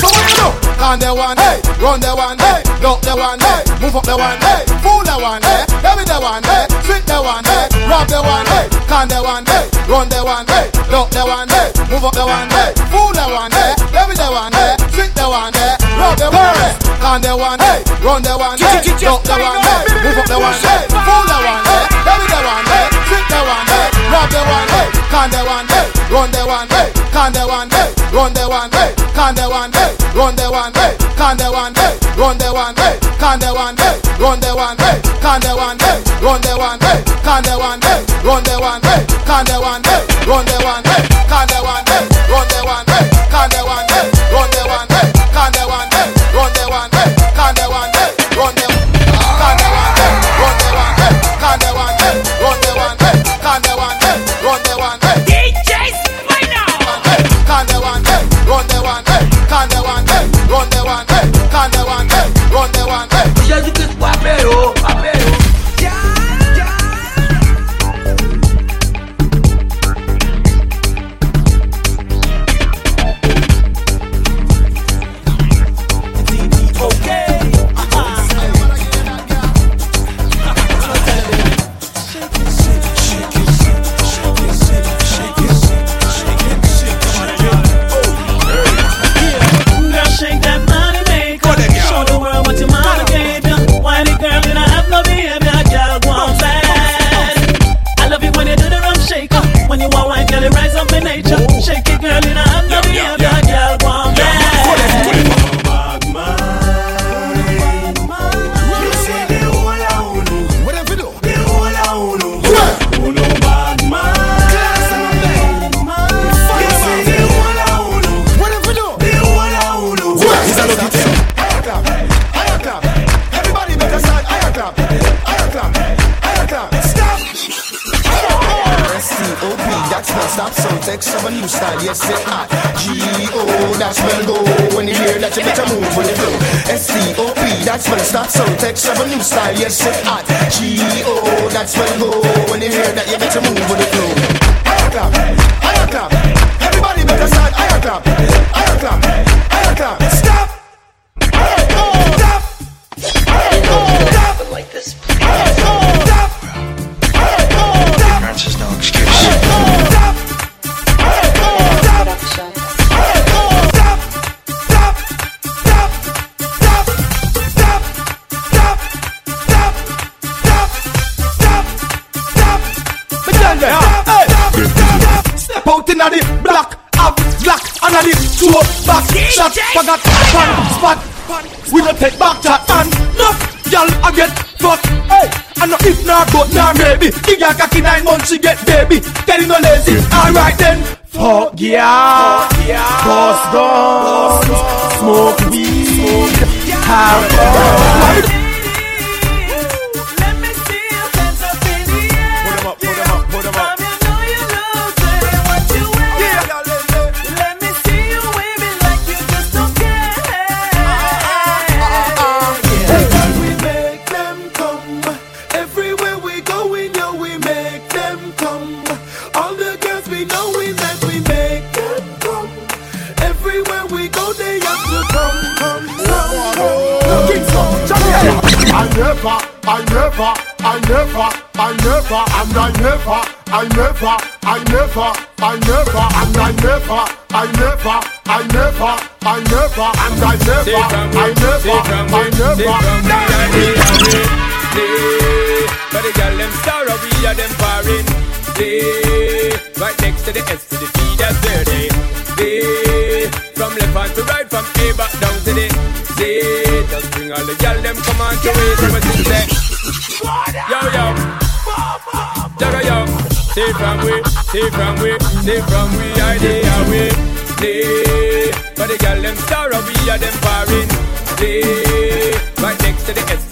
So what you do? Can they one hey! run the one hey! lock the one hey! move up the one hey! fool the one day, every the one hey! sweet the one hey! Grab the one hey! can the one hey! run the one hey! lock the one hey! move up the one hey! fool the one day, every the one hey! sweet the one hey! Grab the one hey! can the one hey! run the one hey! lock the one hey! move up the one hey! fool the one day, every the one hey! sweet the one hey! Rock the one, hey, can the one, hey, run the one, hey, can the one, hey, run the one, hey, can the one, hey, run the one, hey, can the one, hey, run the one, hey, can the one, hey, run the one, hey, can the one, hey, run the one, hey, can the one, hey, run the one, hey, can the one, hey, run the one, hey, can the one, hey, run the one, hey, can the one, hey, run the one, hey, that's when stop so text of a new style, yes it hot. G-O, that's when go. When you hear that you better move with the flow. Clap, guns, smoke weed, have fun. Never, I never, I never. But the girl them star we are them foreign. They right next to the S to the T, that's where they. They from left hand to right, from A back down to the Z. Just bring all the girl them come on to it. What you say? Yo yo, Jaga yo. Say from we, say from we, say from we, I are we. They, the girl them star we are them foreign. They right next to the S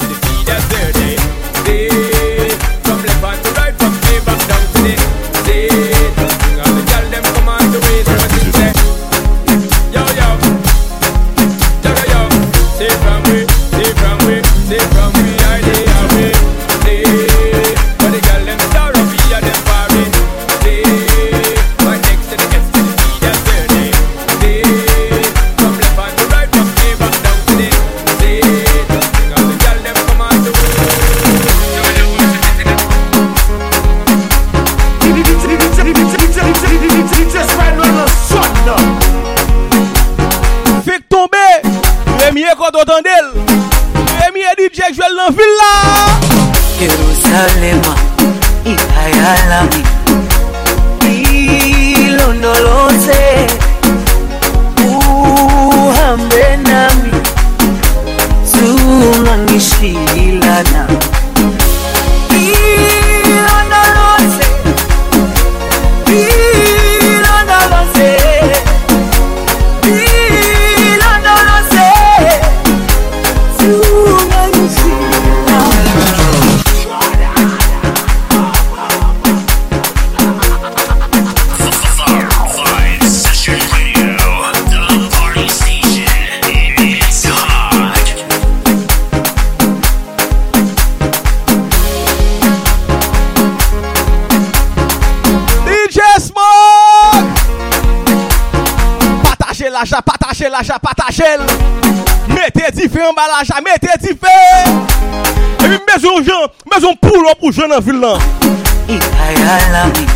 nan vil nan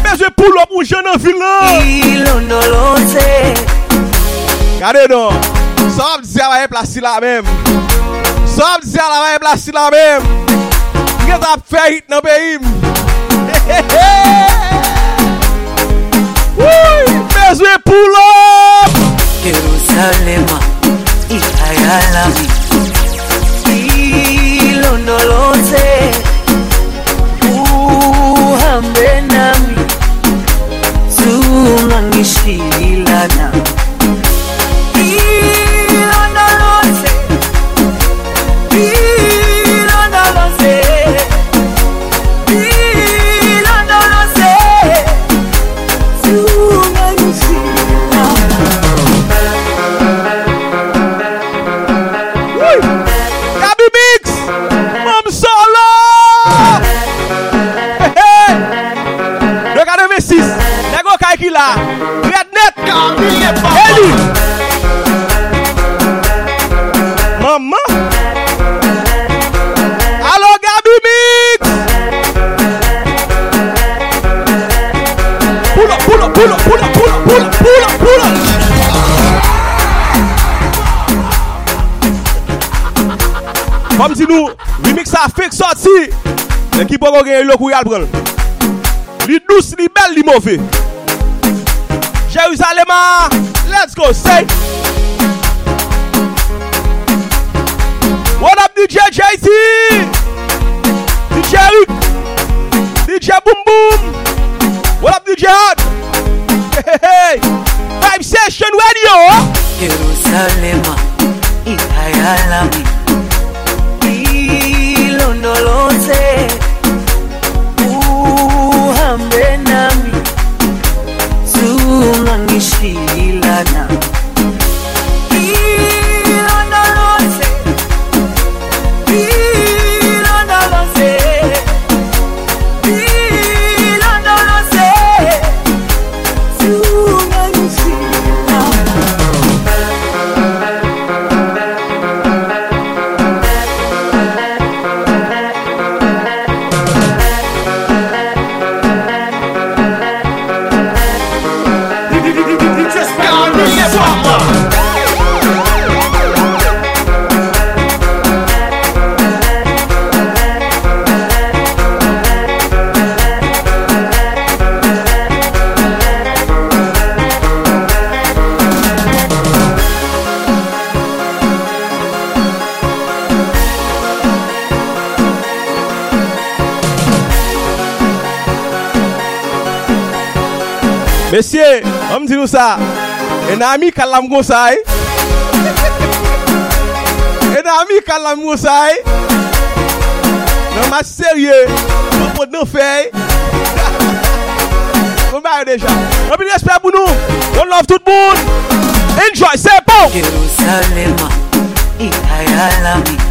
Mè se pou lop ou jen nan vil nan Gade don Sa wap dizi ala e plasi la mèm Sa wap dizi ala e plasi la mèm Gè tap fè hit nan pe im Mè se pou lop Yerusalema Itayalami sa fek soti Nè ki pou go genye lo kou yal brel Li dous, li bel, li mouve Jerusalema Let's go, say. What up DJ JT DJ Rick. DJ Boom Boom. What up DJ Hot? Hey hey hey. Vibe Session Radio. Jerusalema Ikayalami am di eh? eh? nou sa E nan ami kalam go sa e E eh? nan ami kalam go sa e Nan mas serye. Nan pot nan fey Kon ba deja. An pi respect pou nou. One love tout moun. Enjoy, se pou Yerusalema ikayalami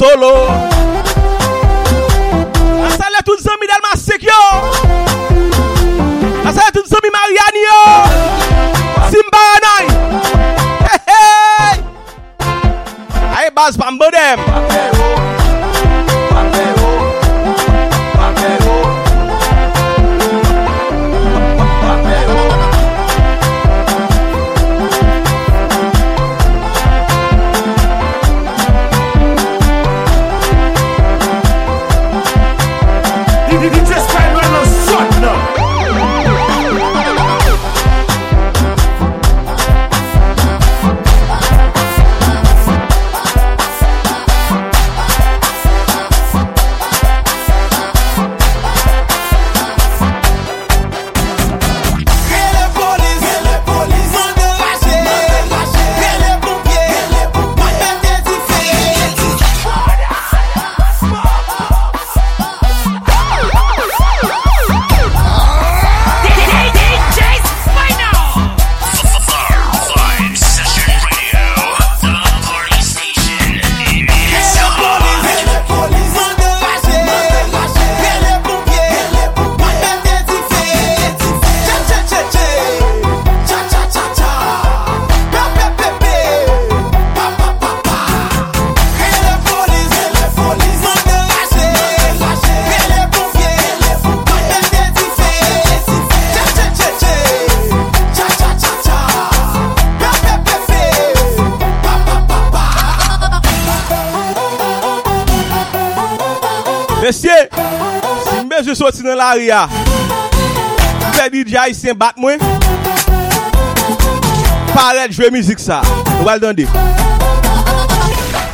solo, soti nan la ria. Fè DJ Aisyen bat mwen. Paret jwe mizik sa. Wal dande.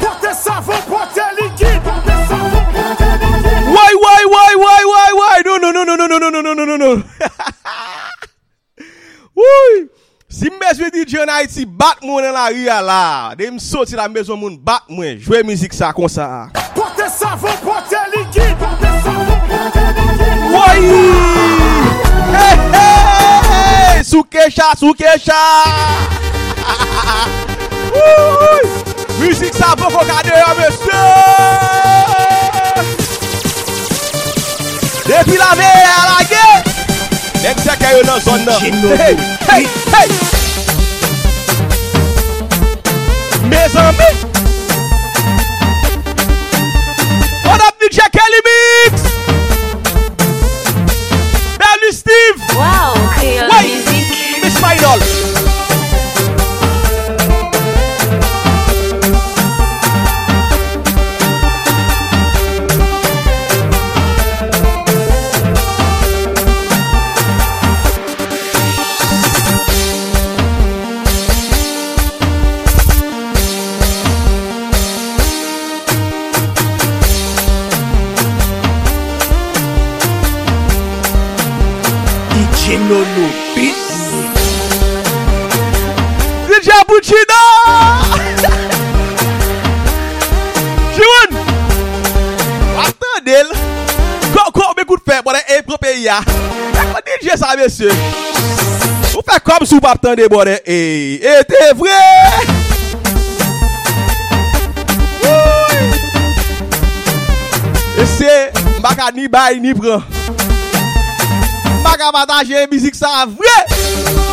Pote savon, pote likid. Pote savon, pote likid. Woy, woy, woy, woy, woy, woy. Non, non, non, non, non, non, non, non, non, non. Woy. Si mbezwe DJ nan Haiti bat mwen nan la ria la. De m soti la mbezwe moun bat mwen. Jwe mizik sa kon sa. Pote savon, pote likid. Hey, hey, sou kecha, sou kecha Müzik sa pou fokade yo mese Depi la ve alage Nek se kayo nan zon nan Hey, hey, hey! Me zanmi On ap DJ Kelly Mix! Steve. Wow, Why? Miss Final. Lolo Beats. DJ Abuchina Jiroun Atan del Kon mè kout fè Bwene e prope ya Kon DJ sa mè se Ou fè kom sou pap tan de bwene e E te vre E se Mbaka ni bay ni pran baga bataje, mizik sa vre!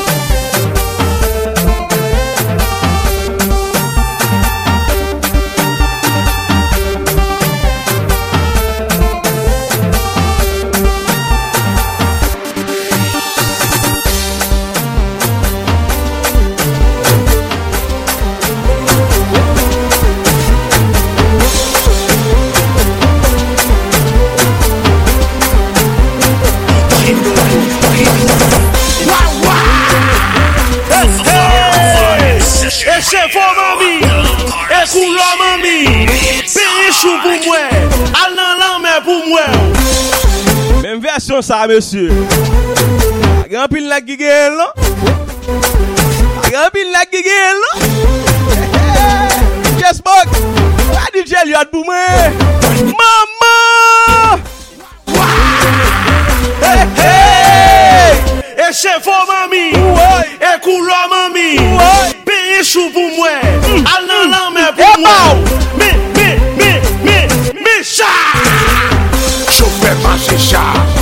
sa, mesye. Agan pil la gigel, no? Agan pil la gigel, no? Yes, bok! La DJ li at bou mwen! Mama! Hey, hey! E chefo mami! E koulo mami! Peye chou pou mwen! Al nan nan men pou mwen! Me, me, me, me, me, cha! Chou fè pa se cha!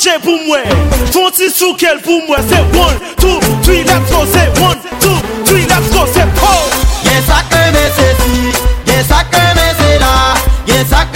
Manje pou mwen, fon ti soukel pou mwen Se 1, 2, 3, let's go. Se 1, 2, 3, let's go. Se pou Gen sak mè se ti, gen sak mè se la Gen sak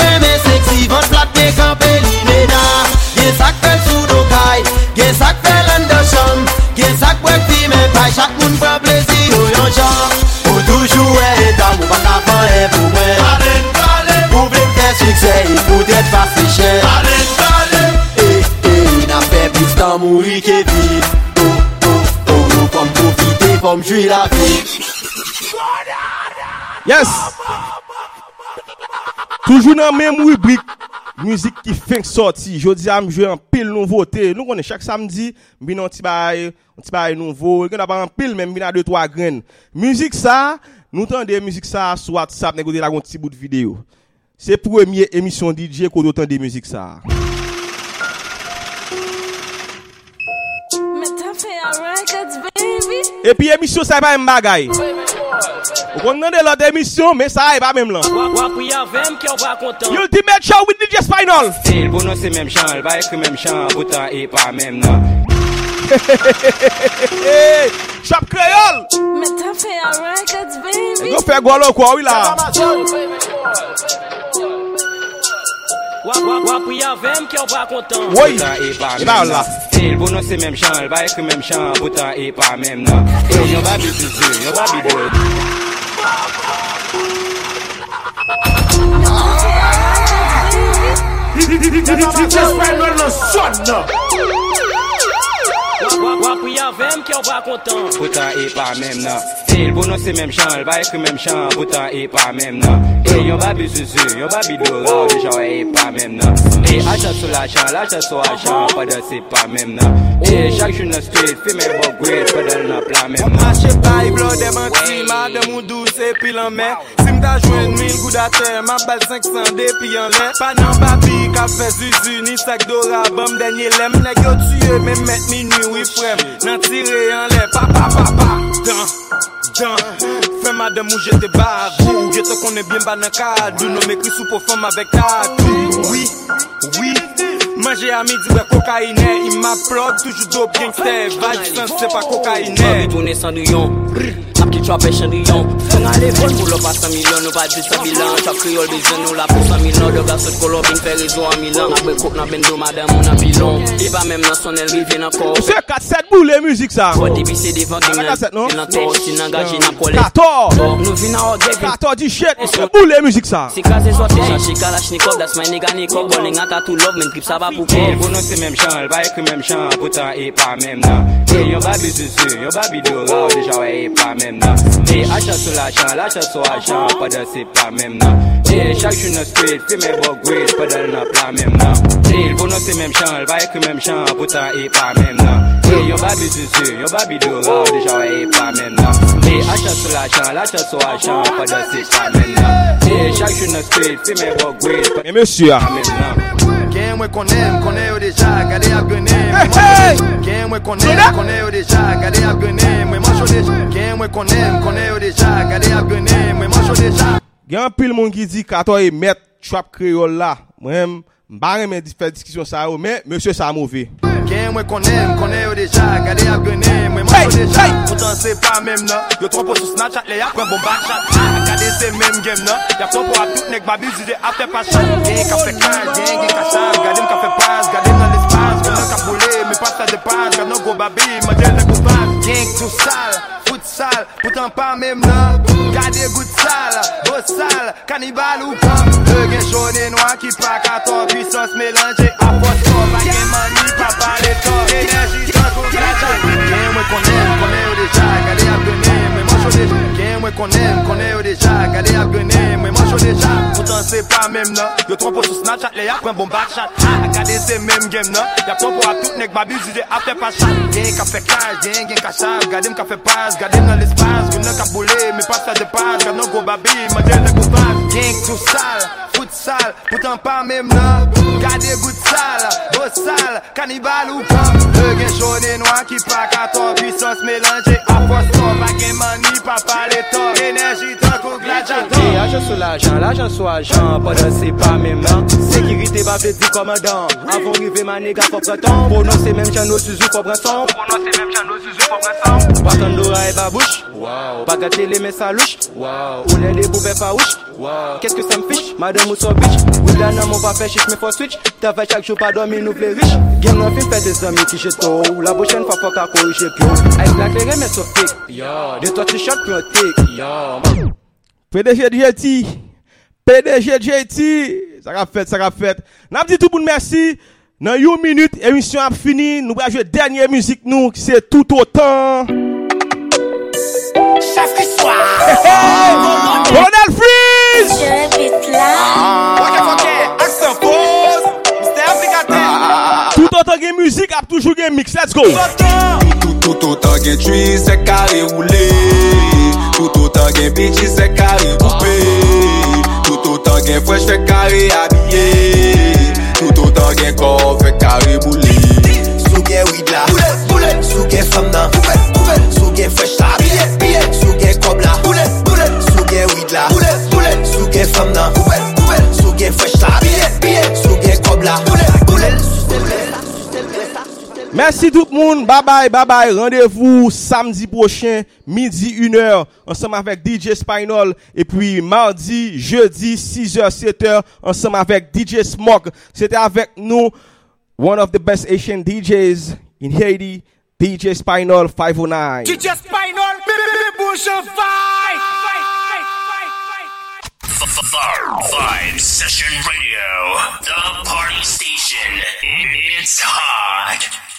jwi la vi Yes. Toujou nan menm wibrik Muzik ki fink sorti. Jodi am jwe an pil nouvote Nou konen chak samdi Mbi an ti bay An ti bay nouvo Gen apan an pil men mbi nan 2-3 gren Muzik sa Nou tan de muzik sa Sou WhatsApp. Nego de la gonti bout video Se premier emisyon DJ Kodo tan de muzik sa Epi emisyon sa e pa m bagay. Ou kon nan de lot emisyon, men sa e pa mèm lan. Yo di men chan Whitney Just Final. Se l bonon se mèm chan, l ba ekri mèm chan, boutan e pa mèm nan. Chap kreyol. Metan fe a records, baby. E go fe gwa lo kwa wila. Wap wap wap ou yavem ki ou pa kontan. Woy, e ba ou la. Nan Til bono se menm chan, l ba ekri menm chan Boutan e pa menm nan E yon ba bi zuzu, yon ba bi do DJ Spinal no son nan Wap ou yon vem ki ou pa kontan Poutan e pa mem nan Se l bonon se mem chan, l ba ekri mem chan Poutan e pa mem nan E yon babi susu, yon babi dora Dejan e pa mem nan E achan sou la chan, la chan sou achan Padan se pa mem nan E chak chou nan street, fi men bo gred Padan nan plan mem nan Mache bay blan deman ti, ma demou dou se pilan men Si mta jwen mil goudater, ma bal 500 depi yon len Pa nan babi ka fe zuzu, ni sak dora Bam denye lem, nek yo tue men met minu ifrem Nan tire an le pa pa pa pa. Dan, dan Fèm adem ou jete bagou Jete konen byen ba nan kadou Non mekri sou pou fèm avèk tatou Oui, oui. Manje a midi bè kokainè Ima plog toujou do byen kte Vaj san se pa kokainè Mami toune san nou yon Ki e chwa peshen riyon Feng ale bon pou lop pa 100 milyon Nou pa 10 bilan Chwa kriol bizan nou la pou 100 milyon Dog a sot kolo bin fè rezo an milan. Akbe kouk nan bendo madam ou nan bilon. E pa mèm nan son el rive nan kor. Se 4-7 bou le müzik sa. Kwa debi se devan gen non? nan tor Si nan gaji nan kole. Kator! Nou vi nan ordev Kator di shit e Bou le müzik sa. Si kaze zote Chache kalashnikov Das my nega nikov Bonen ata tou love Men trip sa va pou kov eh, Bonon se mèm chan El ba ekri mèm chan Poutan e pa mèm nan. Eh, e Yon babi zuzu Yon babi dora Deja wè e pa menm même là. Mais achat sur l'argent, l'achat sur l'argent, pas de c'est pas même là. Et chaque jour dans street, fait mes beaux grilles, pas de n'a pas même là. Deal, bon, c'est même chant, elle va écrire même chant, pourtant il pas même là. Et y'a babi du sud, y'a babi de rare, déjà il pas même là. Mais achat sur l'argent, l'achat sur l'argent, pas de c'est pas même là. Et chaque jour dans street, fait mes beaux grilles, pas de c'est ah. pas même là. Gen mwen konen, konen yo deja, gade ap genen Gen mwen konen, konen yo deja, gade ap genen Mwen manchou deja Gen mwen konen, konen yo deja, gade ap genen Mwen manchou deja. Gen pil moun ki di kato e met trap kreol la. Mwen mbare men di fè diskisyon sa yo Men, monsye sa mouvè Gen mwen konen, konen yo deja Gade ap genen, mwen mwen yo deja. Poutan se pa mem nan Yo trompo sou Snapchat le ap kwen bomba chat. Ah, gade se mem gem nan Yap trompo ap tout nek babi zide ap te pa Gen ka fe kan, gen gen ka chan Gade m ka fe pas, gade m nan l'espas Gade nan ka boule, mi pas ta depas Gade nan go babi, ma jen nan go pas Gen tout sal, fout sal Poutan pa mem nan Gade gout sal, bo sal Kanibal ou pam Le gen chone noa ki pa katon Puissance melange konen, konen yo deja Gade ap genen, mwen manj yo deja. Poutan se pa mem nan Yo trompo sou Snapchat, le ap pren bon back shot. Gade se mem game nan Yap trompo ap tout nek babi, jude ap te pa chat. Gen ka fe kaj, gen gen ka chav Gade m ka fe pas, gade m nan l'espas Gwen nan ka boule, me pas sa depas Gade nan go babi, manje nan go pas. Rien tout sale, foot sale, pourtant pas même là. Gardez goût sale, beau sale, cannibale ou pas. Le gain et noir qui pas qu'à ton puissance mélangée. À force ton baguet mani, papa les énergie tant qu'on gladiateur. Et agent sur l'agent, l'agent sur agent, c'est pas même là. Sécurité va du commandant. Avant arriver ma négation, faut. Pour même Jean-Nosuzu, faut prendre. Pour nous même faut. Pas qu'un d'oreille va bouche Wow. Pas gâter les mains ça louche. Wow. On est des poupées farouches. Wow. Qu'est-ce que ça me fiche? Madame ou son bitch Oui là non on va faire chiche mais faut switch. T'as fait chaque jour pas dormir nous les riches. Game non film fait des amis qui j'ai tôt La prochaine fois faut qu'à corriger Avec la clé mais sur fake Yo. De toi tu shot on take Yo. PDG JT, PDG JT, ça va fait, ça va fait. N'a dit tout le monde merci. Dans une minute, émission a fini. Nous allons jouer dernière musique nous, qui c'est tout autant. Chef Kiswa Ronald Freeze ah. ah. Tout an tan gen müzik ap toujou gen mix, let's go. Tout an tan gen tui se kare oule Tout an tan gen bichi se kare poupe Tout an tan gen fwesh fe kare abye Tout an tan gen kon fe kare boule Sou gen widla, sou gen famna gen fam nan Koubel, koubel Sou gen fwesh la Biye, biye Sou gen kob la Boulel, boulel Merci tout le monde. Bye bye, bye bye. Rendez-vous samedi prochain, midi 1h, ensemble avec DJ Spinal. Et puis mardi, jeudi, 6h, 7h, ensemble avec DJ Smoke. C'était avec nous, one of the best Asian DJs in Haiti, DJ Spinal 509. DJ Spinal, baby, bush of fight! Vibe, Vibe Session Radio, the party station. It's hot.